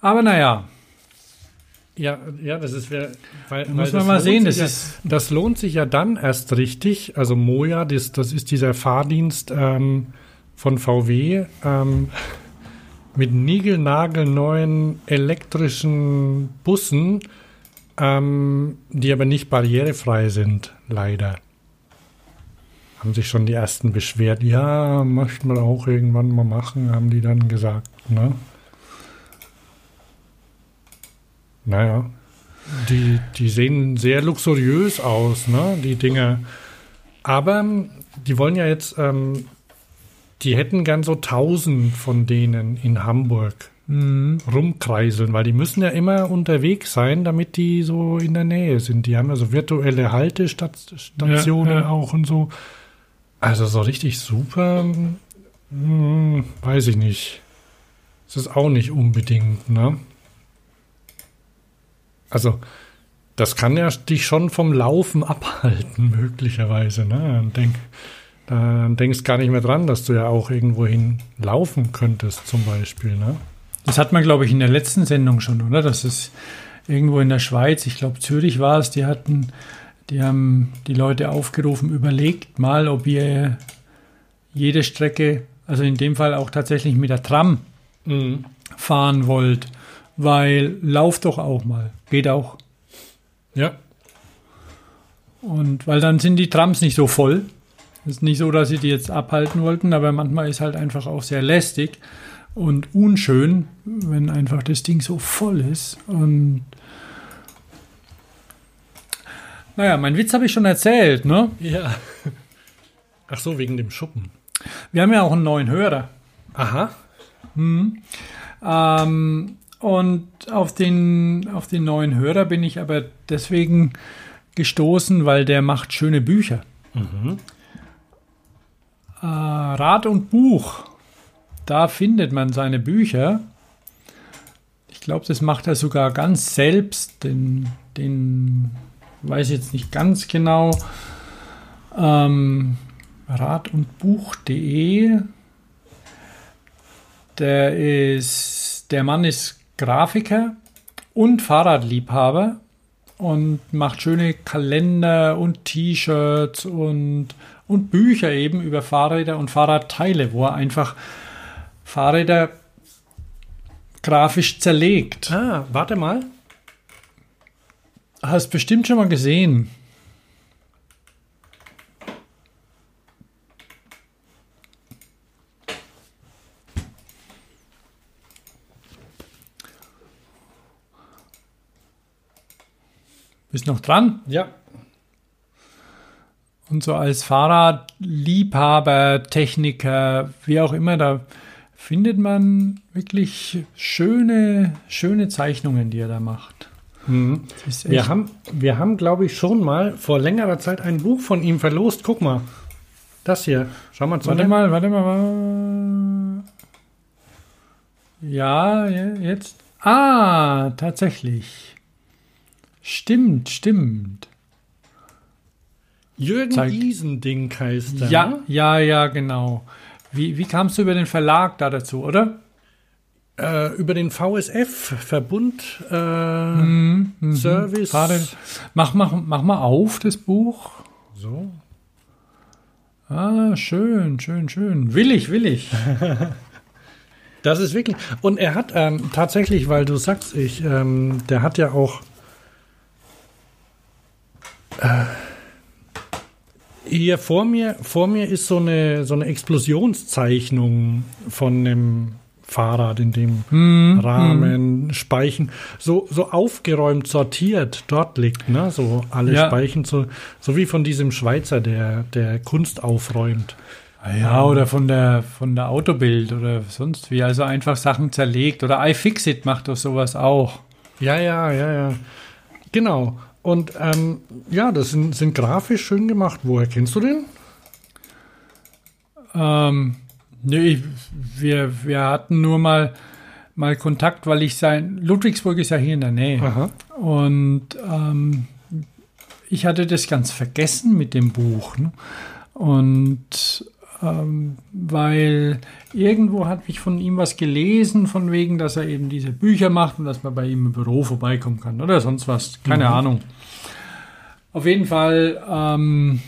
Aber naja, Ja, ja, das ist weil, da muss man mal sehen, das ist, Das lohnt sich ja dann erst richtig. Also Moja, das, das ist dieser Fahrdienst ähm, von VW ähm, mit niegelnagelneuen elektrischen Bussen, ähm, die aber nicht barrierefrei sind, leider. Haben sich schon die ersten beschwert. Ja, möchten wir auch irgendwann mal machen, haben die dann gesagt. Ne? Naja. Die, die sehen sehr luxuriös aus, ne, die Dinger. Aber die wollen ja jetzt, ähm, die hätten gern so tausend von denen in Hamburg rumkreiseln, weil die müssen ja immer unterwegs sein, damit die so in der Nähe sind. Die haben ja so virtuelle Haltestationen Ja, ja. auch und so. Also so richtig super, hm, weiß ich nicht. Das ist auch nicht unbedingt, ne? Also, das kann ja dich schon vom Laufen abhalten, <laughs> möglicherweise. Ne? Dann, denk, dann denkst gar nicht mehr dran, dass du ja auch irgendwohin laufen könntest, zum Beispiel. Ne? das hat man, glaube ich, in der letzten Sendung schon, oder? Das ist irgendwo in der Schweiz, ich glaube Zürich war es, die hatten, die haben die Leute aufgerufen, überlegt mal, ob ihr jede Strecke, also in dem Fall auch tatsächlich mit der Tram fahren wollt, weil lauft doch auch mal, geht auch. Ja. Und weil dann sind die Trams nicht so voll. Es ist nicht so, dass sie die jetzt abhalten wollten, aber manchmal ist halt einfach auch sehr lästig und unschön, wenn einfach das Ding so voll ist. Und naja, mein Witz habe ich schon erzählt, ne? Ja. <laughs> Ach so, wegen dem Schuppen. Wir haben ja auch einen neuen Hörer. Aha. Ähm, und auf den, auf den neuen Hörer bin ich aber deswegen gestoßen, weil der macht schöne Bücher. Äh, Rat und Buch, da findet man seine Bücher. Ich glaube, das macht er sogar ganz selbst. Den, den weiß ich jetzt nicht ganz genau. Ähm, Rat und Buch.de der ist, der Mann ist Grafiker und Fahrradliebhaber und macht schöne Kalender und T-Shirts und, und Bücher eben über Fahrräder und Fahrradteile, wo er einfach Fahrräder grafisch zerlegt. Ah, warte mal. Hast bestimmt schon mal gesehen. Bist noch dran? Ja. Und so als Fahrradliebhaber, Techniker, wie auch immer, da findet man wirklich schöne, schöne Zeichnungen, die er da macht. Ist Wir haben, wir haben glaube ich, schon mal vor längerer Zeit ein Buch von ihm verlost. Guck mal. Das hier. Schau mal zu. Warte mal, warte mal. wa- Ja, ja, jetzt. Ah, tatsächlich. Stimmt, stimmt. Jürgen Zeig. Isending heißt er. Ja, ja, ja, genau. Wie, wie kamst du über den Verlag da dazu, oder? Äh, über den VSF, Verbund äh, Service. Gerade, mach, mach, mach mal auf, das Buch. So. Ah, schön, schön, schön. Will ich, will ich. <laughs> Das ist wirklich. Und er hat ähm, tatsächlich, weil du sagst, ich, ähm, der hat ja auch. Äh, hier vor mir, vor mir ist so eine, so eine Explosionszeichnung von einem Fahrrad in dem Hm, Rahmen, Speichen, so, so aufgeräumt, sortiert dort liegt, ne? So alle Ja. Speichen, so, so wie von diesem Schweizer, der, der Kunst aufräumt. Ja, oder von der, von der Autobild oder sonst wie. Also einfach Sachen zerlegt. Oder iFixit macht doch sowas auch. Ja, ja, ja, ja. Genau. Und ähm, ja, das sind, sind grafisch schön gemacht. Woher kennst du den? Ähm, nee, wir, wir hatten nur mal, mal Kontakt, weil ich sein. Ludwigsburg ist ja hier in der Nähe. Aha. Und ähm, ich hatte das ganz vergessen mit dem Buch. Ne? Und ähm, weil irgendwo hatte ich von ihm was gelesen, von wegen, dass er eben diese Bücher macht und dass man bei ihm im Büro vorbeikommen kann oder sonst was. Keine Ahnung. Auf jeden Fall ähm,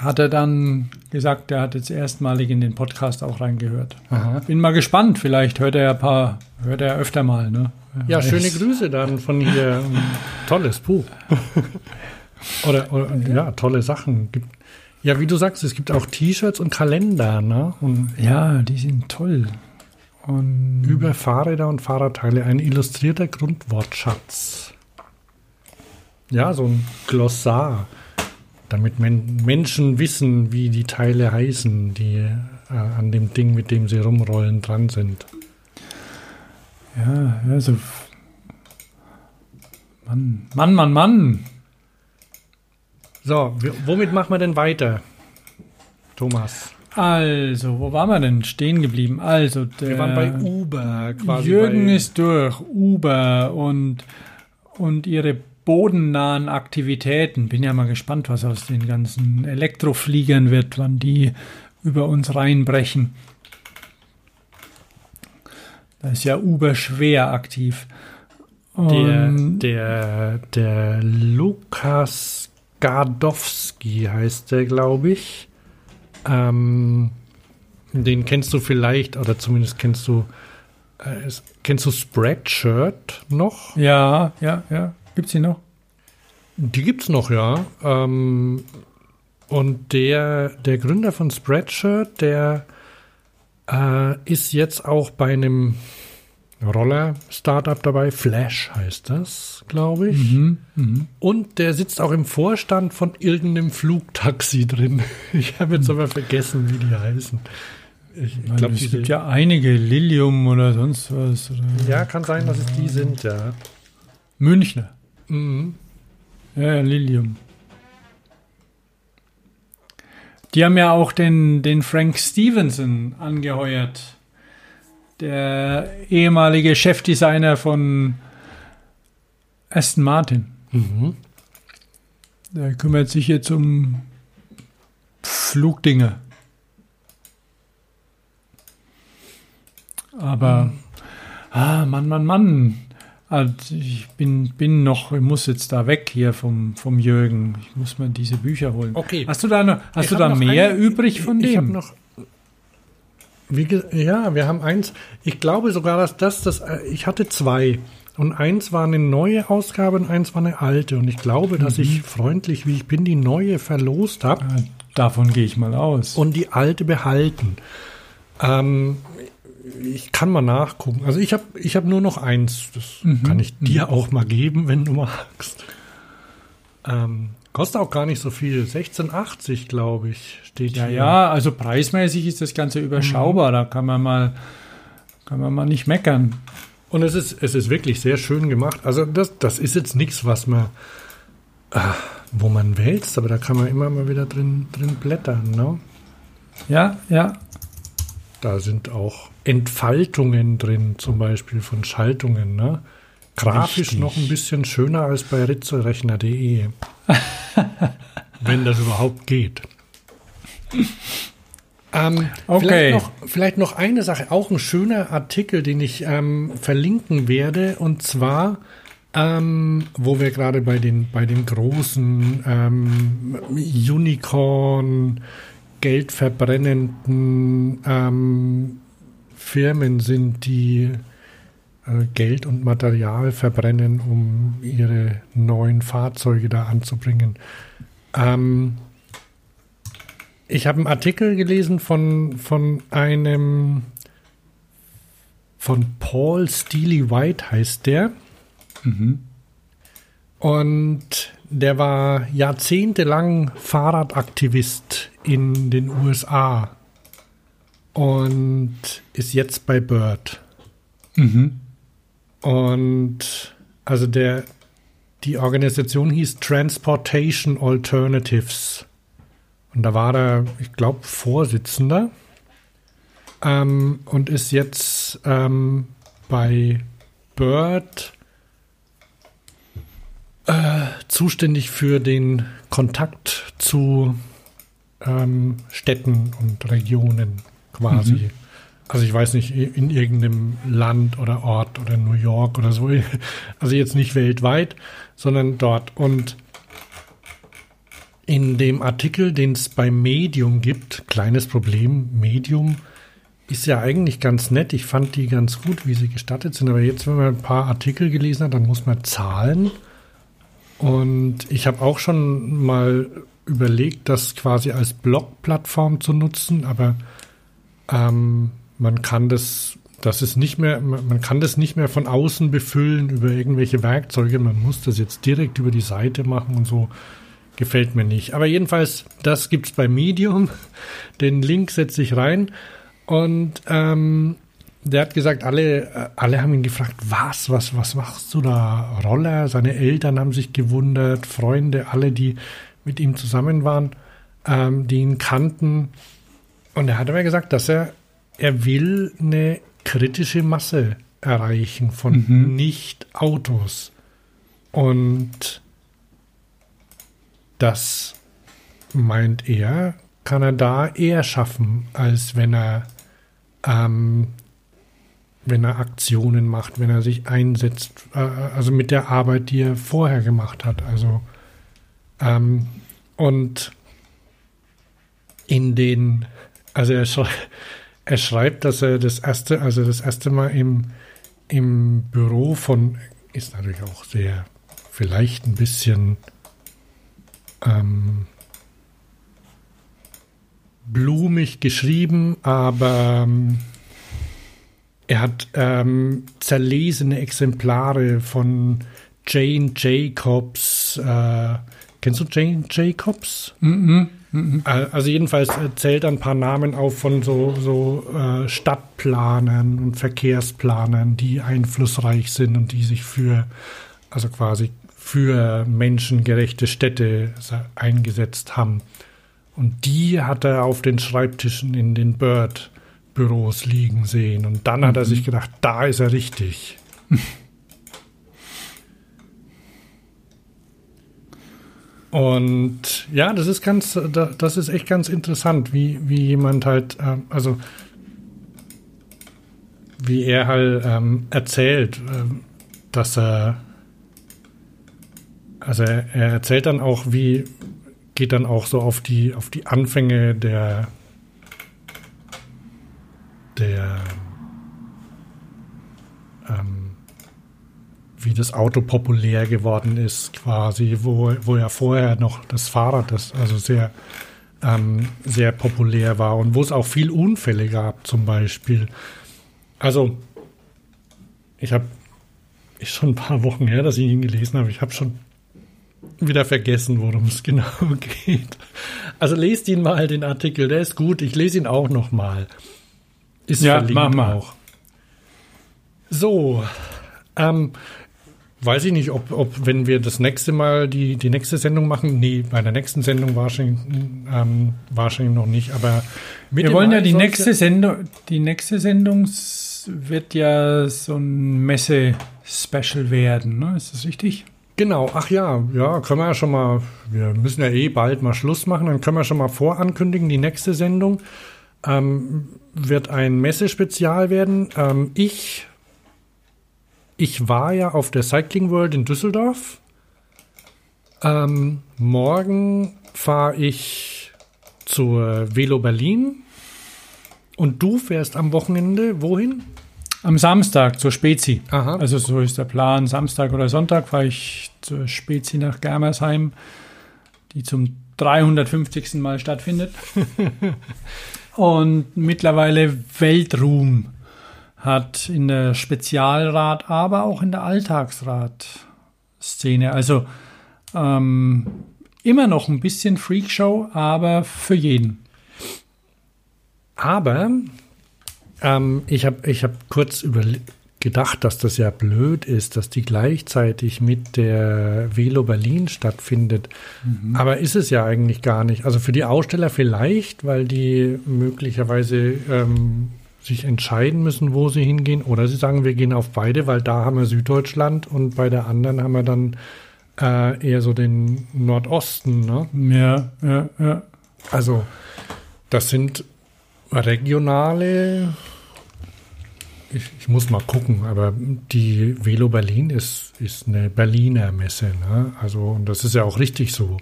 hat er dann gesagt, er hat jetzt erstmalig in den Podcast auch reingehört. Aha. Bin mal gespannt, vielleicht hört er ein paar, hört er öfter mal, ne? Ja, Weiß. schöne Grüße dann von hier. <laughs> Tolles Buch. oder, oder ja, tolle Sachen. Gibt, ja, wie du sagst, es gibt auch T-Shirts und Kalender, ne? Und Ja, die sind toll. Und über Fahrräder und Fahrradteile ein illustrierter Grundwortschatz. Ja, so ein Glossar, damit men Menschen wissen, wie die Teile heißen, die äh, an dem Ding, mit dem sie rumrollen, dran sind. ja, ja, so. Mann, Mann, Mann, Mann. So, womit machen wir denn weiter, Thomas? Also, wo waren wir denn stehen geblieben? Also, der Wir waren bei Uber quasi. Jürgen ist durch, Uber und, und ihre bodennahen Aktivitäten. Bin ja mal gespannt, was aus den ganzen Elektrofliegern wird, wann die über uns reinbrechen. Da ist ja Uber schwer aktiv. der, Und- der, der Lukas Gardowski heißt der, glaube ich. Ähm, den kennst du vielleicht, oder zumindest kennst du, äh, kennst du Spreadshirt noch? ja, ja, ja. Gibt's die noch? Die gibt's noch, ja. Ähm, und der, der Gründer von Spreadshirt, der äh, ist jetzt auch bei einem Roller-Startup dabei. Flash heißt das, glaube ich. Mhm, mhm. Und der sitzt auch im Vorstand von irgendeinem Flugtaxi drin. <laughs> Ich habe jetzt aber vergessen, wie die heißen. Ich, ich glaube, es gibt ja einige, Lilium oder sonst was. Oder ja, kann sein, dass es die sind, ja. Münchner. Mhm. Ja, ja, Lilium. Die haben ja auch den, den Frank Stevenson angeheuert. Der ehemalige Chefdesigner von Aston Martin. Mhm. Der kümmert sich jetzt um Flugdinge. Aber, ah, Mann, Mann, Mann. Also ich bin, bin noch, ich muss jetzt da weg hier vom, vom Jürgen. Ich muss mir diese Bücher holen. Okay. Hast du da, noch, hast Ich du da noch mehr eine- übrig von ich, dem? Ich habe noch. Wie, ja, wir haben eins. Ich glaube sogar, dass das, das, äh, ich hatte zwei. Und eins war eine neue Ausgabe und eins war eine alte. Und ich glaube, dass ich freundlich, wie ich bin, die neue verlost habe Ah, Davon gehe ich mal aus. und die alte behalten. Ähm, ich kann mal nachgucken. Also ich habe ich hab nur noch eins. Das kann ich dir auch mal geben, wenn du magst. Ähm, kostet auch gar nicht so viel. 16,80 glaube ich steht Ja, hier. ja, also preismäßig ist das Ganze überschaubar. Da kann man mal, kann man mal nicht meckern. Und es ist, es ist wirklich sehr schön gemacht. Also das, das ist jetzt nichts, was man, ah, wo man wälzt, aber da kann man immer mal wieder drin, drin blättern. Ne? Ja, ja. Da sind auch Entfaltungen drin, zum Beispiel von Schaltungen. Ne? Grafisch Richtig. noch ein bisschen schöner als bei ritzelrechner.de. <laughs> Wenn das überhaupt geht. Ähm, Okay. vielleicht, noch, vielleicht noch eine Sache, auch ein schöner Artikel, den ich ähm, verlinken werde, und zwar, ähm, wo wir gerade bei den, bei den großen ähm, Unicorn, geldverbrennenden ähm, Firmen sind, die Geld und Material verbrennen, um ihre neuen Fahrzeuge da anzubringen. Ähm, ich habe einen Artikel gelesen von, von einem von Paul Steely White heißt der. Und der war jahrzehntelang Fahrradaktivist in den USA und ist jetzt bei Bird. Und also der, die Organisation hieß Transportation Alternatives. Und da war er, ich glaube, Vorsitzender ähm, und ist jetzt ähm, bei Bird äh, zuständig für den Kontakt zu ähm, Städten und Regionen quasi. Also ich weiß nicht, in irgendeinem Land oder Ort oder New York oder so. <laughs> Also jetzt nicht weltweit, sondern dort. Und in dem Artikel, den es bei Medium gibt, kleines Problem, Medium ist ja eigentlich ganz nett. Ich fand die ganz gut, wie sie gestattet sind. Aber jetzt, wenn man ein paar Artikel gelesen hat, dann muss man zahlen. Und ich habe auch schon mal überlegt, das quasi als Blog-Plattform zu nutzen, aber ähm, man kann das, das ist nicht mehr, man kann das nicht mehr von außen befüllen über irgendwelche Werkzeuge. Man muss das jetzt direkt über die Seite machen und so. Gefällt mir nicht. Aber jedenfalls, das gibt's bei Medium. <laughs> Den Link setze ich rein. Und ähm, der hat gesagt, alle, äh, alle haben ihn gefragt, was, was, was machst du da? Roller, seine Eltern haben sich gewundert, Freunde, alle, die mit ihm zusammen waren, ähm, die ihn kannten. Und er hat aber gesagt, dass er, er will eine kritische Masse erreichen von Nicht-Autos. Und das meint er, kann er da eher schaffen, als wenn er ähm, wenn er Aktionen macht, wenn er sich einsetzt, äh, also mit der Arbeit, die er vorher gemacht hat. Also ähm, und in den, also er, schrei er schreibt, dass er das erste, also das erste Mal im, im Büro von, ist natürlich auch sehr, vielleicht ein bisschen ähm, blumig geschrieben, aber ähm, er hat ähm, zerlesene Exemplare von Jane Jacobs. Äh, kennst du Jane Jacobs? Äh, Also jedenfalls äh, zählt er ein paar Namen auf von so, so äh, Stadtplanern und Verkehrsplanern, die einflussreich sind und die sich für, also quasi für menschengerechte Städte eingesetzt haben. Und die hat er auf den Schreibtischen in den Bird-Büros liegen sehen. Und dann hat er sich gedacht, da ist er richtig. <laughs> Und ja, das ist ganz, da- das ist echt ganz interessant, wie, wie jemand halt, ähm, also wie er halt ähm, erzählt, ähm, dass er, also er, er erzählt dann auch, wie, geht dann auch so auf die, auf die Anfänge der, der, ähm, wie das Auto populär geworden ist, quasi, wo, wo ja vorher noch das Fahrrad, das also sehr, ähm, sehr populär war und wo es auch viel Unfälle gab, zum Beispiel. Also, ich habe, ist schon ein paar Wochen her, dass ich ihn gelesen habe. Ich habe schon wieder vergessen, worum es genau <laughs> geht. Also lest ihn mal, den Artikel, der ist gut. Ich lese ihn auch noch mal. Ist Ja, mach mal. auch. So, ähm, weiß ich nicht, ob, ob wenn wir das nächste Mal die, die nächste Sendung machen, nee, bei der nächsten Sendung wahrscheinlich, ähm, wahrscheinlich noch nicht, aber Wir wollen ja die nächste Sendung, die nächste Sendung wird ja so ein Messe-Special werden, ne? Ist das richtig? Genau, ach ja, ja, können wir ja schon mal, wir müssen ja eh bald mal Schluss machen, dann können wir schon mal vorankündigen, die nächste Sendung ähm, wird ein Messespezial werden. Ähm, ich, ich war ja auf der Cycling World in Düsseldorf. Ähm, morgen fahre ich zur Velo Berlin Und du fährst am Wochenende wohin? Am Samstag zur Spezi. Aha. Also so ist der Plan. Samstag oder Sonntag fahre ich zur Spezi nach Germersheim, die zum 350. Mal stattfindet. <laughs> Und mittlerweile Weltruhm hat in der Spezialrad, aber auch in der Alltagsrad-Szene. Also ähm, immer noch ein bisschen Freakshow, aber für jeden. Aber ähm, ich habe ich hab kurz gedacht, dass das ja blöd ist, dass die gleichzeitig mit der Velo Berlin stattfindet. Aber ist es ja eigentlich gar nicht. Also für die Aussteller vielleicht, weil die möglicherweise ähm, sich entscheiden müssen, wo sie hingehen. Oder sie sagen, wir gehen auf beide, weil da haben wir Süddeutschland und bei der anderen haben wir dann äh, eher so den Nordosten. Ne? Ja, ja, ja. Also das sind regionale, ich, ich muss mal gucken, aber die Velo Berlin ist, ist eine Berliner Messe. Ne? Also, und das ist ja auch richtig so.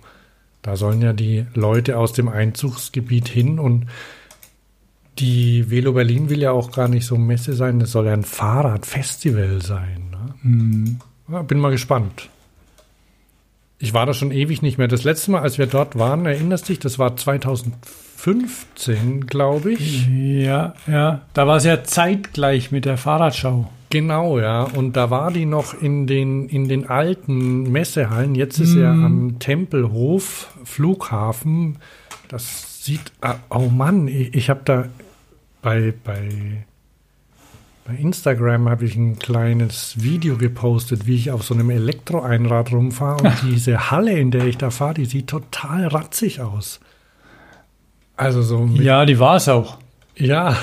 Da sollen ja die Leute aus dem Einzugsgebiet hin und die Velo Berlin will ja auch gar nicht so Messe sein, das soll ja ein Fahrradfestival sein. Ne? Ja, bin mal gespannt. Ich war da schon ewig nicht mehr. Das letzte Mal, als wir dort waren, erinnerst dich, das war 2015, glaube ich. Ja, ja. Da war es ja zeitgleich mit der Fahrradschau. Genau, ja. Und da war die noch in den, in den alten Messehallen. Jetzt ist er am Tempelhof, Flughafen. Das sieht, ah, oh Mann, ich, ich habe da bei, bei, bei Instagram habe ich ein kleines Video gepostet, wie ich auf so einem Elektroeinrad rumfahre. Und <laughs> diese Halle, in der ich da fahre, die sieht total ratzig aus. Also so Ja, die war es auch. ja.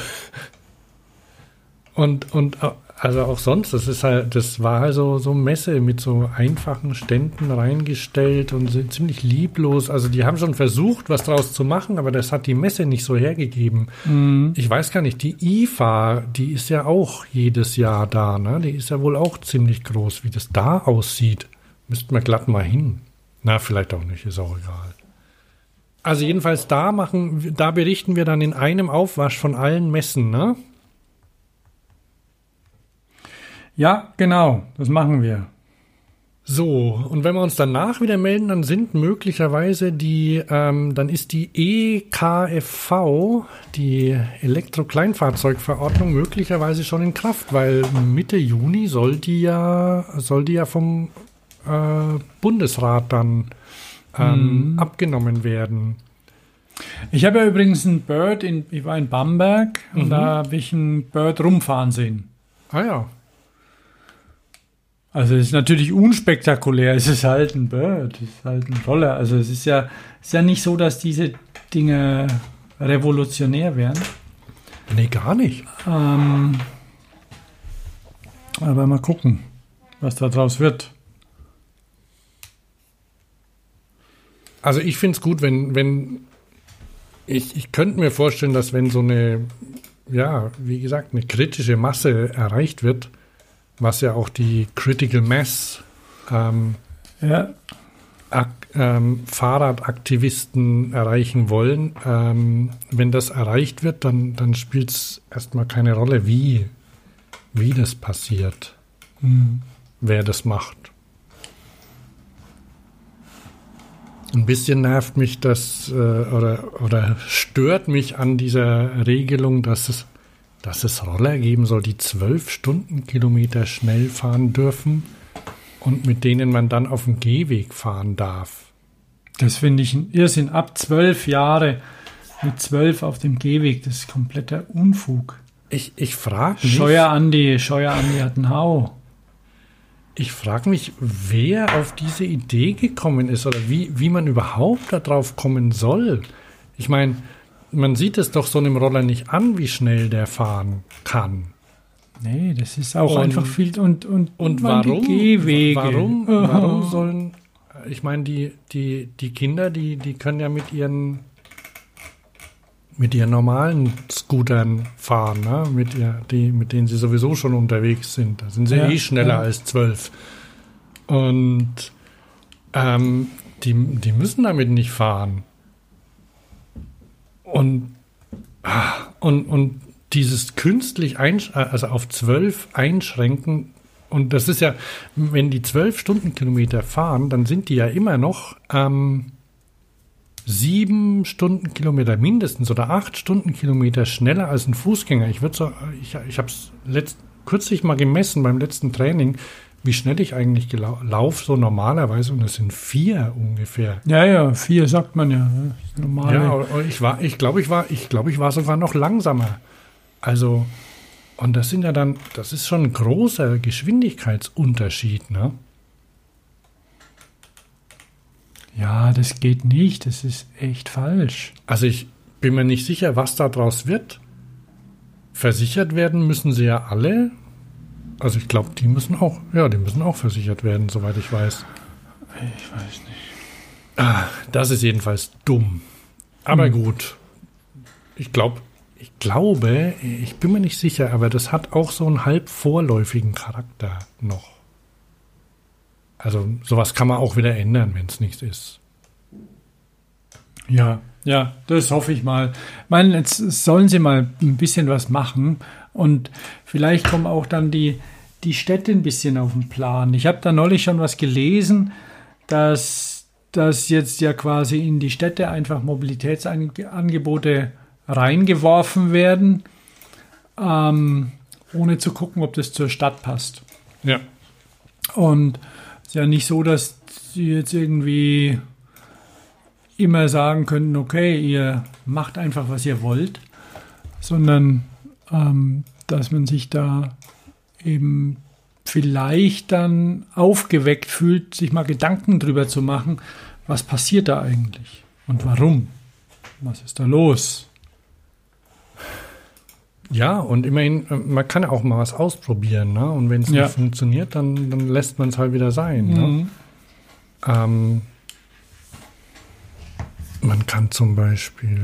Und, und äh, also auch sonst, das ist halt, das war also so Messe mit so einfachen Ständen reingestellt und sind ziemlich lieblos. Also die haben schon versucht, was draus zu machen, aber das hat die Messe nicht so hergegeben. Ich weiß gar nicht, die IFA, die ist ja auch jedes Jahr da, ne? Die ist ja wohl auch ziemlich groß, wie das da aussieht. Müssten wir glatt mal hin. Na, vielleicht auch nicht, ist auch egal. Also jedenfalls da machen, da berichten wir dann in einem Aufwasch von allen Messen, ne? Ja, genau. Das machen wir. So, und wenn wir uns danach wieder melden, dann sind möglicherweise die, ähm, dann ist die EKFV, die Elektro-Kleinfahrzeugverordnung, möglicherweise schon in Kraft, weil Mitte Juni soll die ja, soll die ja vom äh, Bundesrat dann ähm, abgenommen werden. Ich habe ja übrigens ein Bird in, ich war in Bamberg und da habe ich ein Bird rumfahren sehen. Ah ja. Also es ist natürlich unspektakulär, es ist halt ein Bird, es ist halt ein Roller. Also es ist ja, es ist ja nicht so, dass diese Dinge revolutionär wären. Nee, gar nicht. Ähm, aber mal gucken, was da draus wird. Also ich finde es gut, wenn, wenn ich, ich könnte mir vorstellen, dass wenn so eine, ja, wie gesagt, eine kritische Masse erreicht wird, was ja auch die Critical Mass ähm, Ja, Ak ähm, Fahrradaktivisten erreichen wollen, ähm, wenn das erreicht wird, dann, dann spielt es erstmal keine Rolle, wie, wie das passiert, wer das macht. Ein bisschen nervt mich das äh, oder, oder stört mich an dieser Regelung, dass es, dass es Roller geben soll, die zwölf Stundenkilometer schnell fahren dürfen und mit denen man dann auf dem Gehweg fahren darf. das finde ich ein Irrsinn. Ab zwölf Jahre mit zwölf auf dem Gehweg, das ist kompletter Unfug. Ich, ich frage mich, Scheuer Andi, Scheuer Andi hat einen Hau. ich frag mich, wer auf diese Idee gekommen ist oder wie, wie man überhaupt darauf kommen soll. Ich meine, man sieht es doch so einem Roller nicht an, wie schnell der fahren kann. Nee, das ist auch Und- einfach viel und und Und warum? Gehwege. Warum? Warum <laughs> sollen? Ich meine, die die die Kinder, die die können ja mit ihren mit ihren normalen Scootern fahren, ne? mit, ihr, die, mit denen sie sowieso schon unterwegs sind. Da sind sie Ja, eh schneller ja. als zwölf. Und ähm, die, die müssen damit nicht fahren. Und ah, Und, und dieses künstlich einsch also auf zwölf einschränken, und das ist ja, wenn die zwölf Stundenkilometer fahren, dann sind die ja immer noch ähm, sieben Stundenkilometer mindestens oder acht Stundenkilometer schneller als ein Fußgänger. Ich würde so, ich, ich habe es kürzlich mal gemessen beim letzten Training, wie schnell ich eigentlich laufe, so normalerweise, und es sind vier ungefähr. Ja, ja, vier sagt man ja. ne? Normal. Ja, ich war, ich glaube, ich war, ich glaube, ich war sogar noch langsamer. Also, und das sind ja dann, das ist schon ein großer Geschwindigkeitsunterschied, ne? Ja, das geht nicht. Das ist echt falsch. Also ich bin mir nicht sicher, was daraus wird. Versichert werden müssen sie ja alle. Also ich glaube, die müssen auch, ja, die müssen auch versichert werden, soweit ich weiß. Ich weiß nicht. Ah, das ist jedenfalls dumm. Aber gut. Ich glaube, ich glaube, ich bin mir nicht sicher, aber das hat auch so einen halb vorläufigen Charakter noch. Also sowas kann man auch wieder ändern, wenn es nichts ist. Ja, ja, das hoffe ich mal. Ich meine, jetzt sollen sie mal ein bisschen was machen und vielleicht kommen auch dann die, die Städte ein bisschen auf den Plan. Ich habe da neulich schon was gelesen, dass, dass jetzt ja quasi in die Städte einfach Mobilitätsangebote reingeworfen werden, ähm, ohne zu gucken, ob das zur Stadt passt. Ja. Und es ist ja nicht so, dass sie jetzt irgendwie immer sagen könnten, okay, ihr macht einfach, was ihr wollt, sondern ähm, dass man sich da eben vielleicht dann aufgeweckt fühlt, sich mal Gedanken drüber zu machen, was passiert da eigentlich und warum? Was ist da los? Ja, und immerhin, äh, man kann ja auch mal was ausprobieren, ne? Und wenn es Ja. nicht funktioniert, dann, dann lässt man es halt wieder sein. Ne? Mhm. Ähm, man kann zum Beispiel.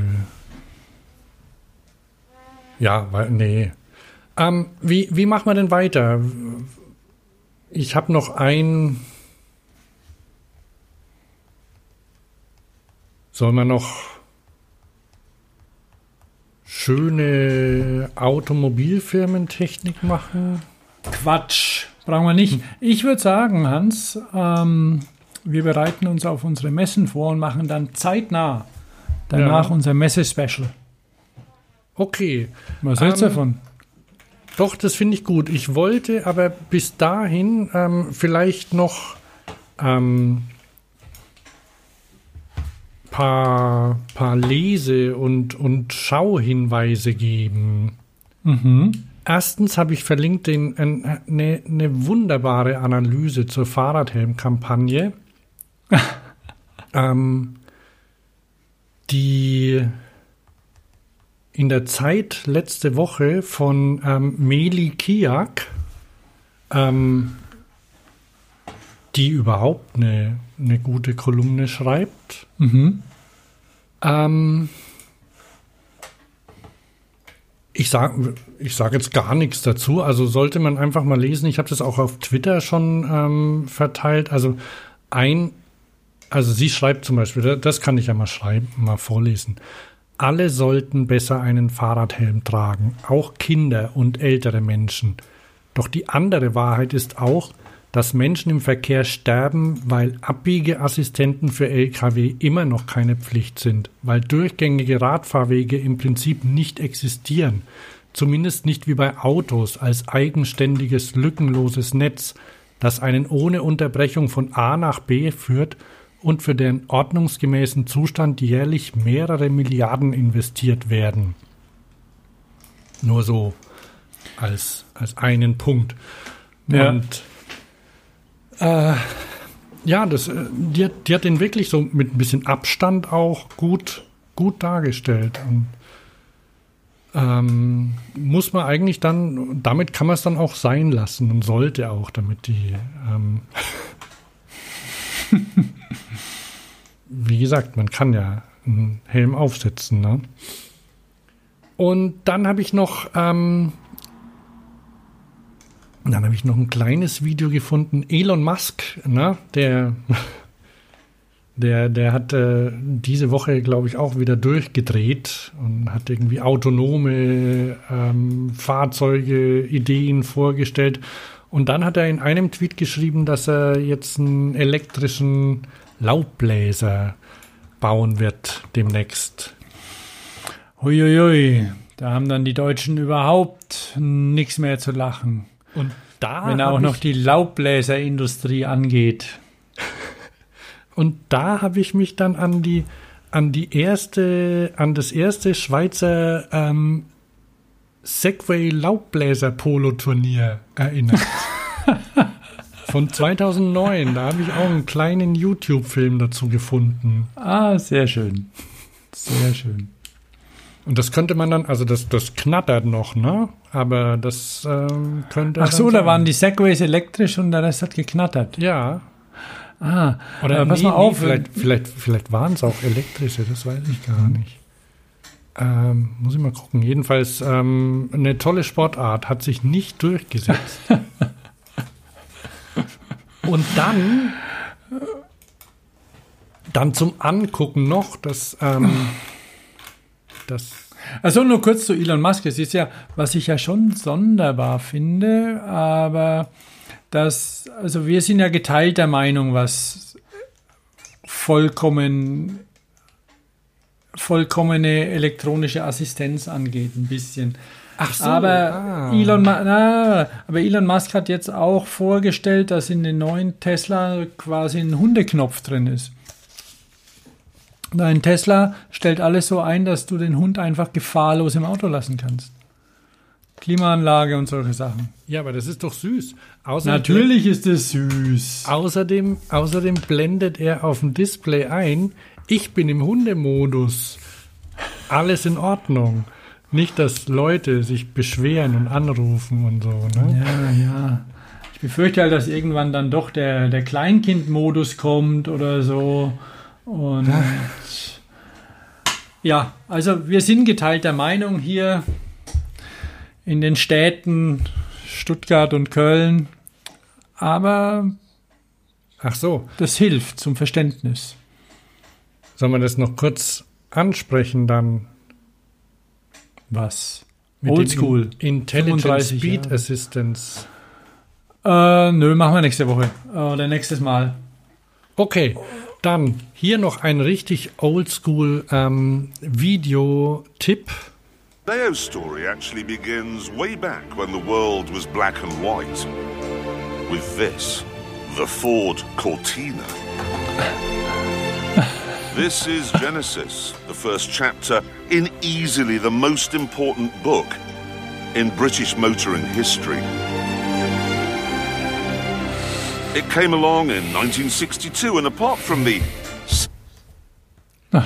Ja, weil, nee. Ähm, wie, wie machen wir denn weiter? Ich habe noch ein. Soll man noch schöne Automobilfirmentechnik machen? Quatsch, brauchen wir nicht. Ich würde sagen, Hans, ähm, wir bereiten uns auf unsere Messen vor und machen dann zeitnah danach Ja. unser Messe-Special. Okay. Was hältst du Ähm, davon? Doch, das finde ich gut. Ich wollte aber bis dahin ähm, vielleicht noch ähm, paar, paar Lese- und, und Schauhinweise geben. Mhm. Erstens habe ich verlinkt eine, eine wunderbare Analyse zur Fahrradhelm-Kampagne, <laughs> ähm, die in der Zeit letzte Woche von ähm, Meli Kiak, ähm, die überhaupt eine, eine gute Kolumne schreibt. Mhm. Ähm, ich sage ich sag jetzt gar nichts dazu. Also sollte man einfach mal lesen. Ich habe das auch auf Twitter schon ähm, verteilt. Also ein, also sie schreibt zum Beispiel, da- das kann ich ja mal schreiben, mal vorlesen. Alle sollten besser einen Fahrradhelm tragen, auch Kinder und ältere Menschen. Doch die andere Wahrheit ist auch, dass Menschen im Verkehr sterben, weil Abbiegeassistenten für Lkw immer noch keine Pflicht sind, weil durchgängige Radfahrwege im Prinzip nicht existieren, zumindest nicht wie bei Autos als eigenständiges, lückenloses Netz, das einen ohne Unterbrechung von A nach B führt und für deren ordnungsgemäßen Zustand jährlich mehrere Milliarden investiert werden. Nur so als, als einen Punkt. Ja. Und äh, ja, das, äh, die, hat- die hat den wirklich so mit ein bisschen Abstand auch gut, gut dargestellt. Und ähm, muss man eigentlich dann, damit kann man es dann auch sein lassen und sollte auch, damit die, ähm, <laughs> wie gesagt, man kann ja einen Helm aufsetzen. Ne? Und dann habe ich noch, ähm, dann habe ich noch ein kleines Video gefunden. Elon Musk, ne, der <laughs> Der, der hat äh, diese Woche, glaube ich, auch wieder durchgedreht und hat irgendwie autonome ähm, Fahrzeuge, Ideen vorgestellt. Und dann hat er in einem Tweet geschrieben, dass er jetzt einen elektrischen Laubbläser bauen wird demnächst. Huiuiui, da haben dann die Deutschen überhaupt nichts mehr zu lachen. Und da Wenn auch noch die Laubbläserindustrie angeht. und da habe ich mich dann an die an die erste an das erste Schweizer ähm, Segway Laubbläser Polo Turnier erinnert. <laughs> Von 2009, da habe ich auch einen kleinen YouTube-Film dazu gefunden. Ah, sehr schön. Sehr schön. Und das könnte man dann, also das, das knattert noch, ne? Aber das ähm, könnte. Ach so, da waren die Segways elektrisch und der Rest hat geknattert. Ja. Ah, Oder äh, pass nee, mal auf. Nee, vielleicht, vielleicht, vielleicht waren es auch elektrische, das weiß ich gar nicht. Ähm, muss ich mal gucken. Jedenfalls ähm, eine tolle Sportart, hat sich nicht durchgesetzt. <laughs> Und dann, dann zum Angucken noch, dass ähm, das Also nur kurz zu Elon Musk. Es ist ja, was ich ja schon sonderbar finde, aber das, also wir sind ja geteilter Meinung, was vollkommen vollkommene elektronische Assistenz angeht, ein bisschen. Ach so, aber ah. Elon, na, aber Elon Musk hat jetzt auch vorgestellt, dass in den neuen Tesla quasi ein Hundeknopf drin ist. Dein Tesla stellt alles so ein, dass du den Hund einfach gefahrlos im Auto lassen kannst. Klimaanlage und solche Sachen. Ja, aber das ist doch süß. Außerdem, Natürlich ist es süß. Außerdem, außerdem blendet er auf dem Display ein, ich bin im Hundemodus. Alles in Ordnung. Nicht, dass Leute sich beschweren und anrufen und so. Ne? Ja, ja. Ich befürchte halt, dass irgendwann dann doch der, der Kleinkind-Modus kommt oder so. Und ja, also wir sind geteilter Meinung hier in den Städten Stuttgart und Köln. Aber Ach so, das hilft zum Verständnis. soll man das noch kurz ansprechen dann? Was? Mit Oldschool. Intelligent 35 Speed Jahre. Assistance. Äh, nö, machen wir nächste Woche. Oder nächstes Mal. Okay, dann hier noch ein richtig oldschool ähm, Videotipp. Leo's story actually begins way back when the world was black and white. With this, the Ford Cortina. This is Genesis, the first chapter in easily the most important book in British motoring history. It came along in 1962, and apart from the <sighs>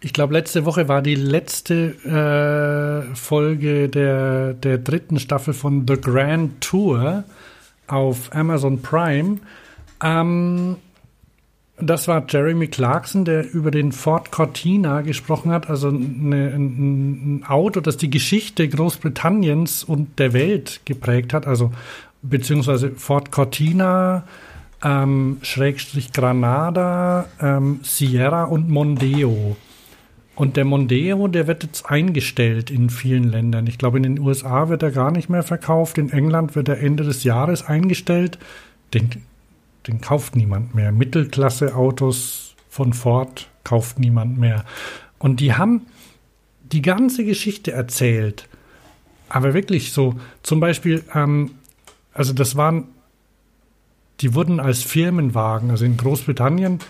Ich glaube, letzte Woche war die letzte äh, Folge der, der dritten Staffel von The Grand Tour auf Amazon Prime. Ähm, das war Jeremy Clarkson, der über den Ford Cortina gesprochen hat, also eine, ein, Auto, das die Geschichte Großbritanniens und der Welt geprägt hat, also beziehungsweise Ford Cortina, ähm, Schrägstrich Granada, ähm, Sierra und Mondeo. Und der Mondeo, der wird jetzt eingestellt in vielen Ländern. Ich glaube, in den USA wird er gar nicht mehr verkauft. In England wird er Ende des Jahres eingestellt. Den, den kauft niemand mehr. Mittelklasse-Autos von Ford kauft niemand mehr. Und die haben die ganze Geschichte erzählt. Aber wirklich so, zum Beispiel, ähm, also das waren, die wurden als Firmenwagen, also in Großbritannien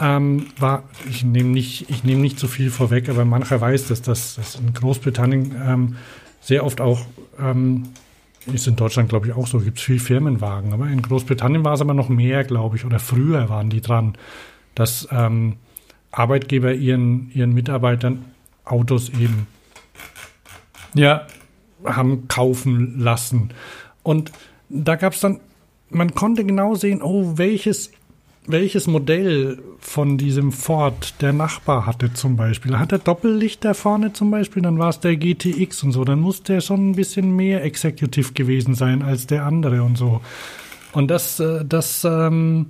ähm, war, ich nehme nicht, ich nicht so viel vorweg, aber mancher weiß, dass das dass in Großbritannien ähm, sehr oft auch, ähm, ist in Deutschland glaube ich auch so, gibt es viel Firmenwagen, aber in Großbritannien war es aber noch mehr, glaube ich, oder früher waren die dran, dass ähm, Arbeitgeber ihren, ihren Mitarbeitern Autos eben Ja, haben kaufen lassen. Und da gab es dann, man konnte genau sehen, oh, welches, welches Modell von diesem Ford der Nachbar hatte zum Beispiel. Hat er Doppellichter vorne zum Beispiel, dann war es der GTX und so. Dann muss der schon ein bisschen mehr Executive gewesen sein als der andere und so. Und das, äh, das, ähm,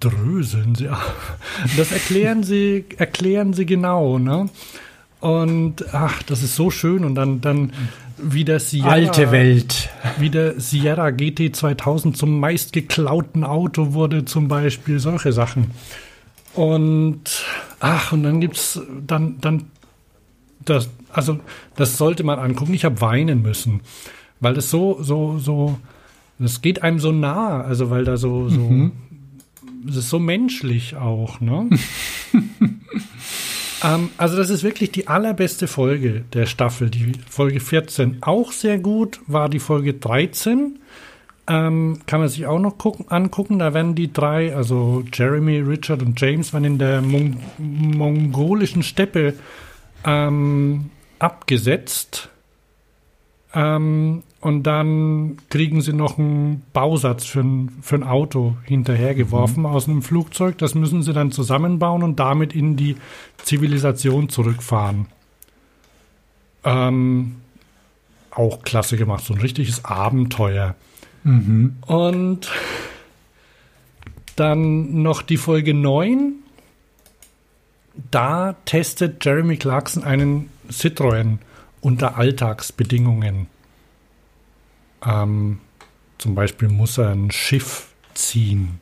dröseln sie. Das erklären sie, erklären sie genau, ne? Und ach, das ist so schön. Und dann, dann wie der Sierra, Alte Welt. wie der Sierra GT 2000 zum meistgeklauten Auto wurde, zum Beispiel, solche Sachen. Und ach, und dann gibt's dann, dann, das, also das sollte man angucken. Ich habe weinen müssen, weil das so, so, so, das geht einem so nah, also weil da so, so, es ist so menschlich auch, ne? <laughs> ähm, also das ist wirklich die allerbeste Folge der Staffel, die Folge 14. Auch sehr gut war die Folge 13. Ähm, kann man sich auch noch gucken, angucken. Da werden die drei, also Jeremy, Richard und James, werden in der Mon mongolischen Steppe ähm, abgesetzt. Ähm, und dann kriegen sie noch einen Bausatz für ein, für ein Auto hinterhergeworfen aus einem Flugzeug. Das müssen sie dann zusammenbauen und damit in die Zivilisation zurückfahren. Ähm, auch klasse gemacht, so ein richtiges Abenteuer. Und dann noch die Folge 9. Da testet Jeremy Clarkson einen Citroën unter Alltagsbedingungen. Ähm, zum Beispiel muss er ein Schiff ziehen.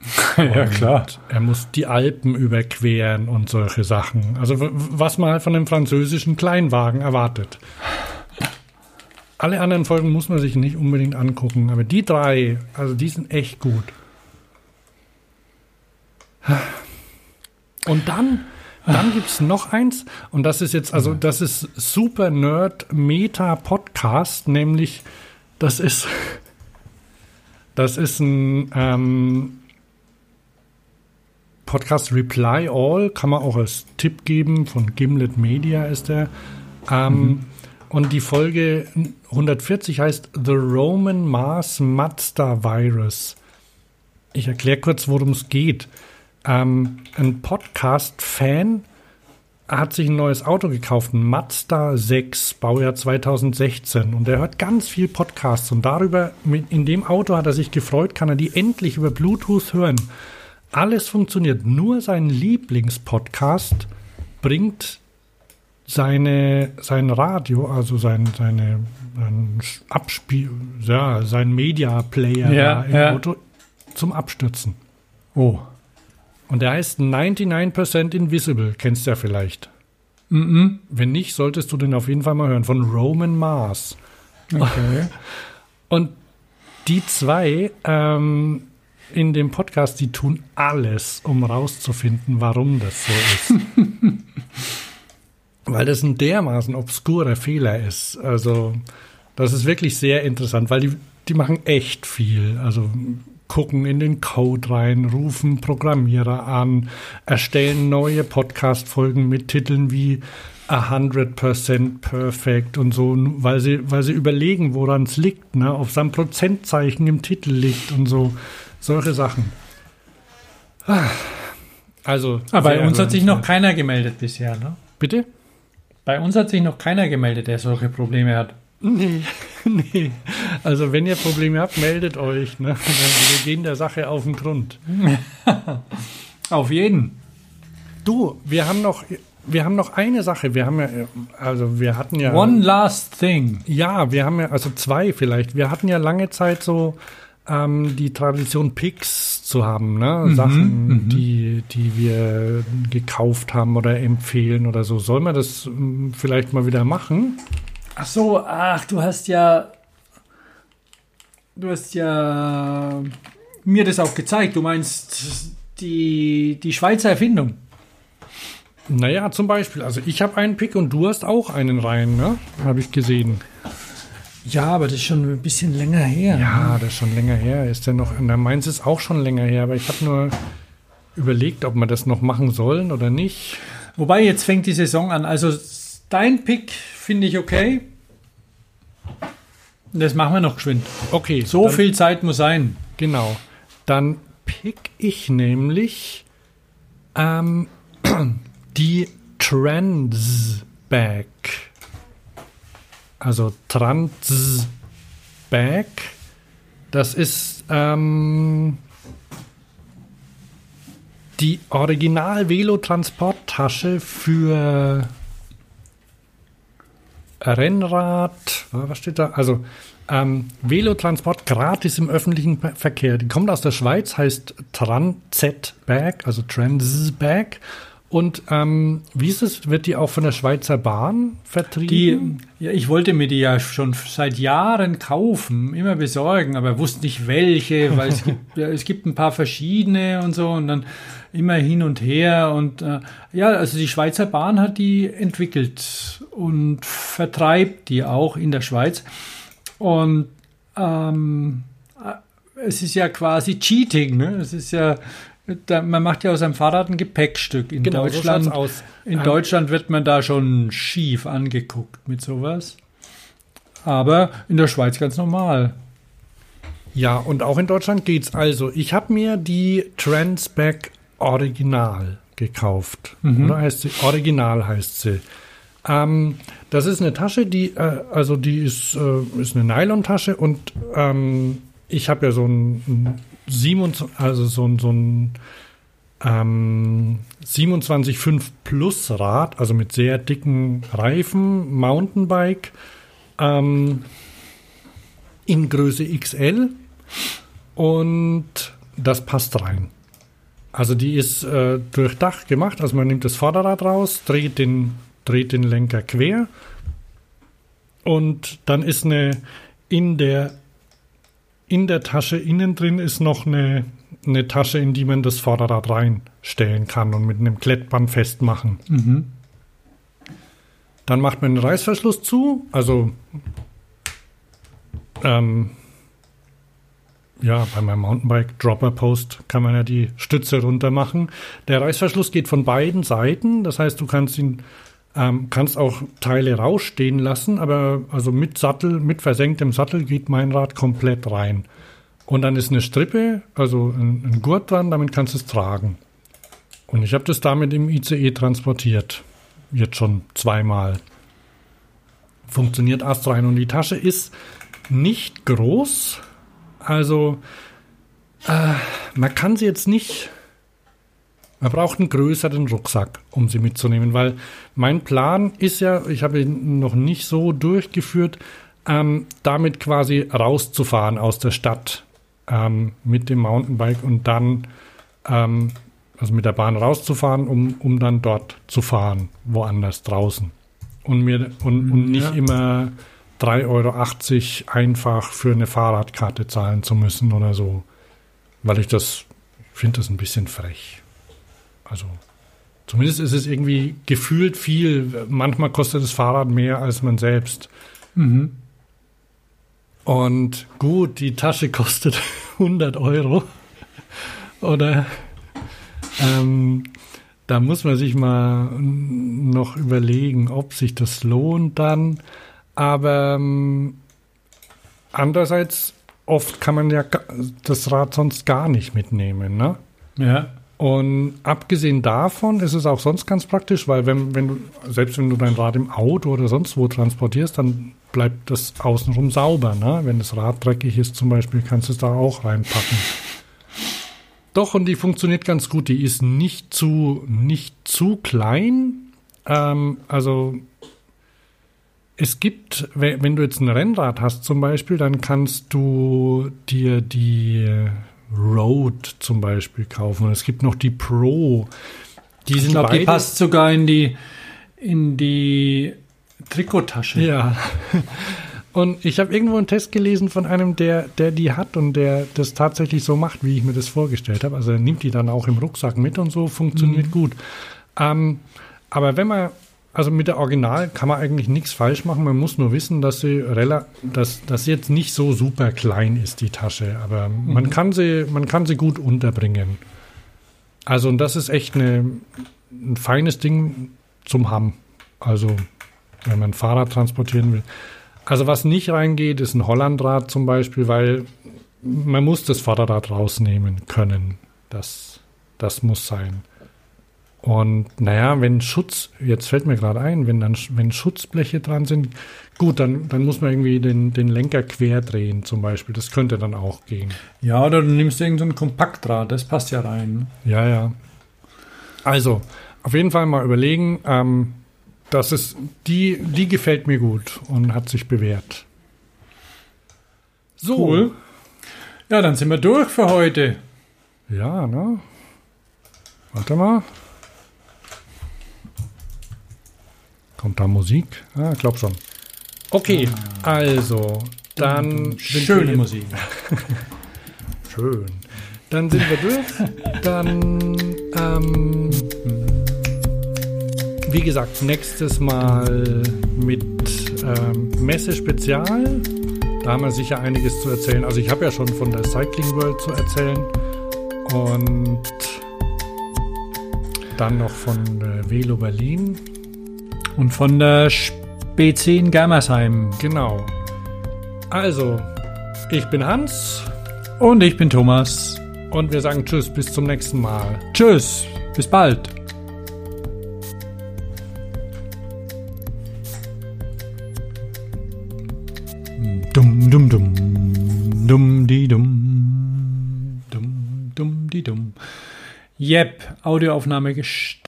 <laughs> ja, klar. Er muss die Alpen überqueren und solche Sachen. Also was man halt von einem französischen Kleinwagen erwartet. Alle anderen Folgen muss man sich nicht unbedingt angucken, aber die drei, also die sind echt gut. Und dann, dann gibt es noch eins, und das ist jetzt, also das ist Super Nerd Meta Podcast, nämlich das ist, das ist ein ähm, Podcast Reply All, kann man auch als Tipp geben, von Gimlet Media ist der. Ähm, Und die Folge 140 heißt The Roman Mars Mazda Virus. Ich erkläre kurz, worum es geht. Ähm, ein Podcast-Fan hat sich ein neues Auto gekauft, ein Mazda 6, Baujahr 2016. Und er hört ganz viel Podcasts. Und darüber, mit, in dem Auto hat er sich gefreut, kann er die endlich über Bluetooth hören. Alles funktioniert. Nur sein Lieblingspodcast bringt seine, sein Radio, also sein, seine, sein Abspiel, ja, sein Media Player Ja, da im ja. Auto zum Abstürzen. Oh. Und der heißt 99% Invisible, kennst du ja vielleicht. Mhm. Wenn nicht, solltest du den auf jeden Fall mal hören, von Roman Mars. Okay. <laughs> Und die zwei ähm, in dem Podcast, die tun alles, um rauszufinden, warum das so ist. <laughs> weil das ein dermaßen obskurer Fehler ist. Also, das ist wirklich sehr interessant, weil die, die machen echt viel. Also, gucken in den Code rein, rufen Programmierer an, erstellen neue Podcast-Folgen mit Titeln wie 100% Perfect und so, weil sie, weil sie überlegen, woran es liegt, ne? ob es ein Prozentzeichen im Titel liegt und so, solche Sachen. Ah, Also, Aber bei uns hat sich noch keiner gemeldet bisher, ne? Bitte? Bei uns hat sich noch keiner gemeldet, der solche Probleme hat. Nee, <laughs> nee. Also wenn ihr Probleme habt, meldet euch. Ne? Wir gehen der Sache auf den Grund. <laughs> Auf jeden. Du, wir haben noch, wir haben noch eine Sache. Wir haben ja, also wir hatten ja, One last thing. ja, wir haben ja, also zwei vielleicht. Wir hatten ja lange Zeit so ähm, die Tradition Picks zu haben, ne? Sachen, die, die wir gekauft haben oder empfehlen oder so. Sollen wir das ähm, vielleicht mal wieder machen? Ach so, ach, du hast ja. Du hast ja mir das auch gezeigt. Du meinst die, die Schweizer Erfindung. Naja, zum Beispiel. Also ich habe einen Pick und du hast auch einen rein, ne? Habe ich gesehen. Ja, aber das ist schon ein bisschen länger her. Ja, das ist schon länger her. Ist ja noch, na, meins ist auch schon länger her, aber ich habe nur überlegt, ob wir das noch machen sollen oder nicht. Wobei jetzt fängt die Saison an. Also dein Pick finde ich okay. Das machen wir noch geschwind. Okay, So dann, viel Zeit muss sein. Genau. Dann pick ich nämlich ähm, <clears throat> die Transbag. Also Transbag. Das ist ähm, die Original-Velo-Transporttasche für Rennrad, was steht da? Also ähm, Velotransport gratis im öffentlichen Verkehr. Die kommt aus der Schweiz, heißt Transet-Bag, also Trans-Bag. Und ähm, wie ist es? Wird die auch von der Schweizer Bahn Die, vertrieben? ja, ich wollte mir die ja schon seit Jahren kaufen, immer besorgen, aber wusste nicht welche, weil es <laughs> gibt, ja, es gibt ein paar verschiedene und so und dann immer hin und her und äh, ja, also die Schweizer Bahn hat die entwickelt und vertreibt die auch in der Schweiz und ähm, äh, es ist ja quasi Cheating, ne? Es ist ja man macht ja aus einem Fahrrad ein Gepäckstück. In Genau, so Deutschland aus. in Ähm, Deutschland wird man da schon schief angeguckt mit sowas. Aber in der Schweiz ganz normal. Ja, und auch in Deutschland geht's. Also, ich habe mir die Transback Original gekauft. Oder heißt sie? Original heißt sie. Ähm, das ist eine Tasche, die, äh, also die ist, äh, ist eine Nylon-Tasche und ähm, ich habe ja so ein, ein 27, also so ein, so ein ähm, 27,5 Plus Rad, also mit sehr dicken Reifen, Mountainbike, ähm, in Größe XL und das passt rein. Also die ist äh, durchdacht gemacht, also man nimmt das Vorderrad raus, dreht den, dreht den Lenker quer. Und dann ist eine in der in der Tasche innen drin ist noch eine, eine Tasche, in die man das Vorderrad reinstellen kann und mit einem Klettband festmachen. Dann macht man den Reißverschluss zu, also ähm, ja, bei meinem Mountainbike Dropper Post kann man ja die Stütze runter machen. Der Reißverschluss geht von beiden Seiten, das heißt, du kannst ihn ähm, kannst auch Teile rausstehen lassen, aber also mit Sattel, mit versenktem Sattel geht mein Rad komplett rein. Und dann ist eine Strippe, also ein, ein Gurt dran, damit kannst du es tragen. Und ich habe das damit im ICE transportiert. Jetzt schon zweimal. Funktioniert astrein. Und die Tasche ist nicht groß. Also äh, man kann sie jetzt nicht. Man braucht einen größeren Rucksack, um sie mitzunehmen, weil mein Plan ist ja, ich habe ihn noch nicht so durchgeführt, ähm, damit quasi rauszufahren aus der Stadt ähm, mit dem Mountainbike und dann ähm, also mit der Bahn rauszufahren, um, um dann dort zu fahren, woanders draußen. Und mir und, und nicht Ja. immer 3,80 Euro einfach für eine Fahrradkarte zahlen zu müssen oder so. Weil ich das, finde das ein bisschen frech. Also, zumindest ist es irgendwie gefühlt viel. Manchmal kostet das Fahrrad mehr als man selbst. Und gut, die Tasche kostet <laughs> 100 Euro. Oder ähm, da muss man sich mal noch überlegen, ob sich das lohnt dann. Aber ähm, andererseits, oft kann man ja das Rad sonst gar nicht mitnehmen. Ne? Ja. Und abgesehen davon ist es auch sonst ganz praktisch, weil wenn, wenn du, selbst wenn du dein Rad im Auto oder sonst wo transportierst, dann bleibt das außenrum sauber. Ne? Wenn das Rad dreckig ist zum Beispiel, kannst du es da auch reinpacken. Doch, und die funktioniert ganz gut. Die ist nicht zu, nicht zu klein. Ähm, also es gibt, we- wenn du jetzt ein Rennrad hast zum Beispiel, dann kannst du dir die Road zum Beispiel kaufen. Und es gibt noch die Pro. Die Ich sind glaube, die passt sogar in die, in die Trikottasche. Ja. Und ich habe irgendwo einen Test gelesen von einem, der, der die hat und der das tatsächlich so macht, wie ich mir das vorgestellt habe. Also er nimmt die dann auch im Rucksack mit und so, funktioniert gut. Ähm, aber wenn man, also mit der Original kann man eigentlich nichts falsch machen. Man muss nur wissen, dass sie dass, sie jetzt nicht so super klein ist, die Tasche. Aber man kann sie, man kann sie gut unterbringen. Also, und das ist echt eine, ein feines Ding zum Haben. Also, wenn man ein Fahrrad transportieren will. Also was nicht reingeht, ist ein Hollandrad zum Beispiel, weil man muss das Vorderrad rausnehmen können. Das, das muss sein. Und naja, wenn Schutz, jetzt fällt mir gerade ein, wenn dann wenn Schutzbleche dran sind, gut, dann, dann muss man irgendwie den, den Lenker quer drehen zum Beispiel. Das könnte dann auch gehen. Ja, oder du nimmst irgendein so Kompaktrad, das passt ja rein. Ja, ja. Also, auf jeden Fall mal überlegen. Ähm, das ist, die, die gefällt mir gut und hat sich bewährt. So. Cool. Ja, dann sind wir durch für heute. Ja, ne? Warte mal. Kommt da Musik? Ah, glaub schon. Okay, also, dann Schöne Musik. <laughs> Schön. Dann sind wir durch. Dann, ähm, wie gesagt, nächstes Mal mit ähm, Messe-Spezial. Da haben wir sicher einiges zu erzählen. Also ich habe ja schon von der Cycling World zu erzählen. Und dann noch von äh, Velo Berlin. Und von der Spezi in Germersheim. Genau. Also, ich bin Hans Und ich bin Thomas. und wir sagen Tschüss, bis zum nächsten Mal. Tschüss. Bis bald. Dum dum dum dum di dum dum dum di dum. Jep, Audioaufnahme gest.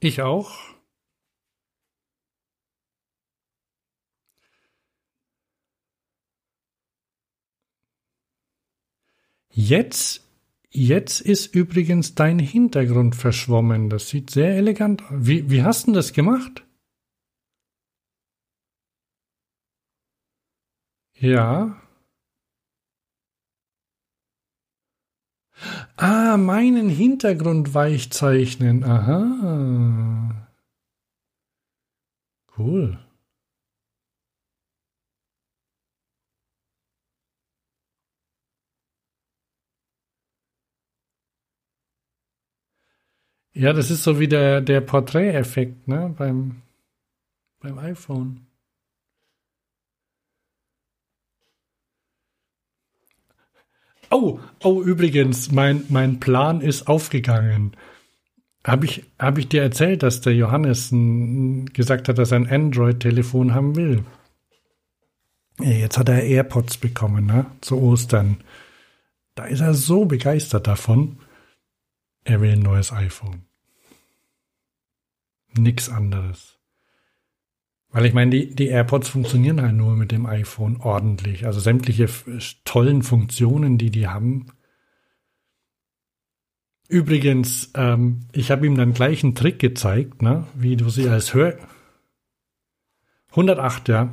Ich auch. Jetzt, jetzt ist übrigens dein Hintergrund verschwommen. Das sieht sehr elegant aus. Wie, wie hast du das gemacht? Ja. Ah, meinen Hintergrund weichzeichnen. Aha. Cool. Ja, das ist so wie der, der Porträteffekt, ne, beim, beim iPhone. Oh, oh, übrigens, mein, mein Plan ist aufgegangen. Habe ich, hab ich dir erzählt, dass der Johannes gesagt hat, dass er ein Android-Telefon haben will? Jetzt hat er AirPods bekommen, ne? Zu Ostern. Da ist er so begeistert davon. Er will ein neues iPhone. Nix anderes. Weil ich meine, die, die AirPods funktionieren halt nur mit dem iPhone ordentlich. Also sämtliche tollen Funktionen, die die haben. Übrigens, ähm, ich habe ihm dann gleich einen Trick gezeigt, ne? wie du sie als Hör... 108, ja.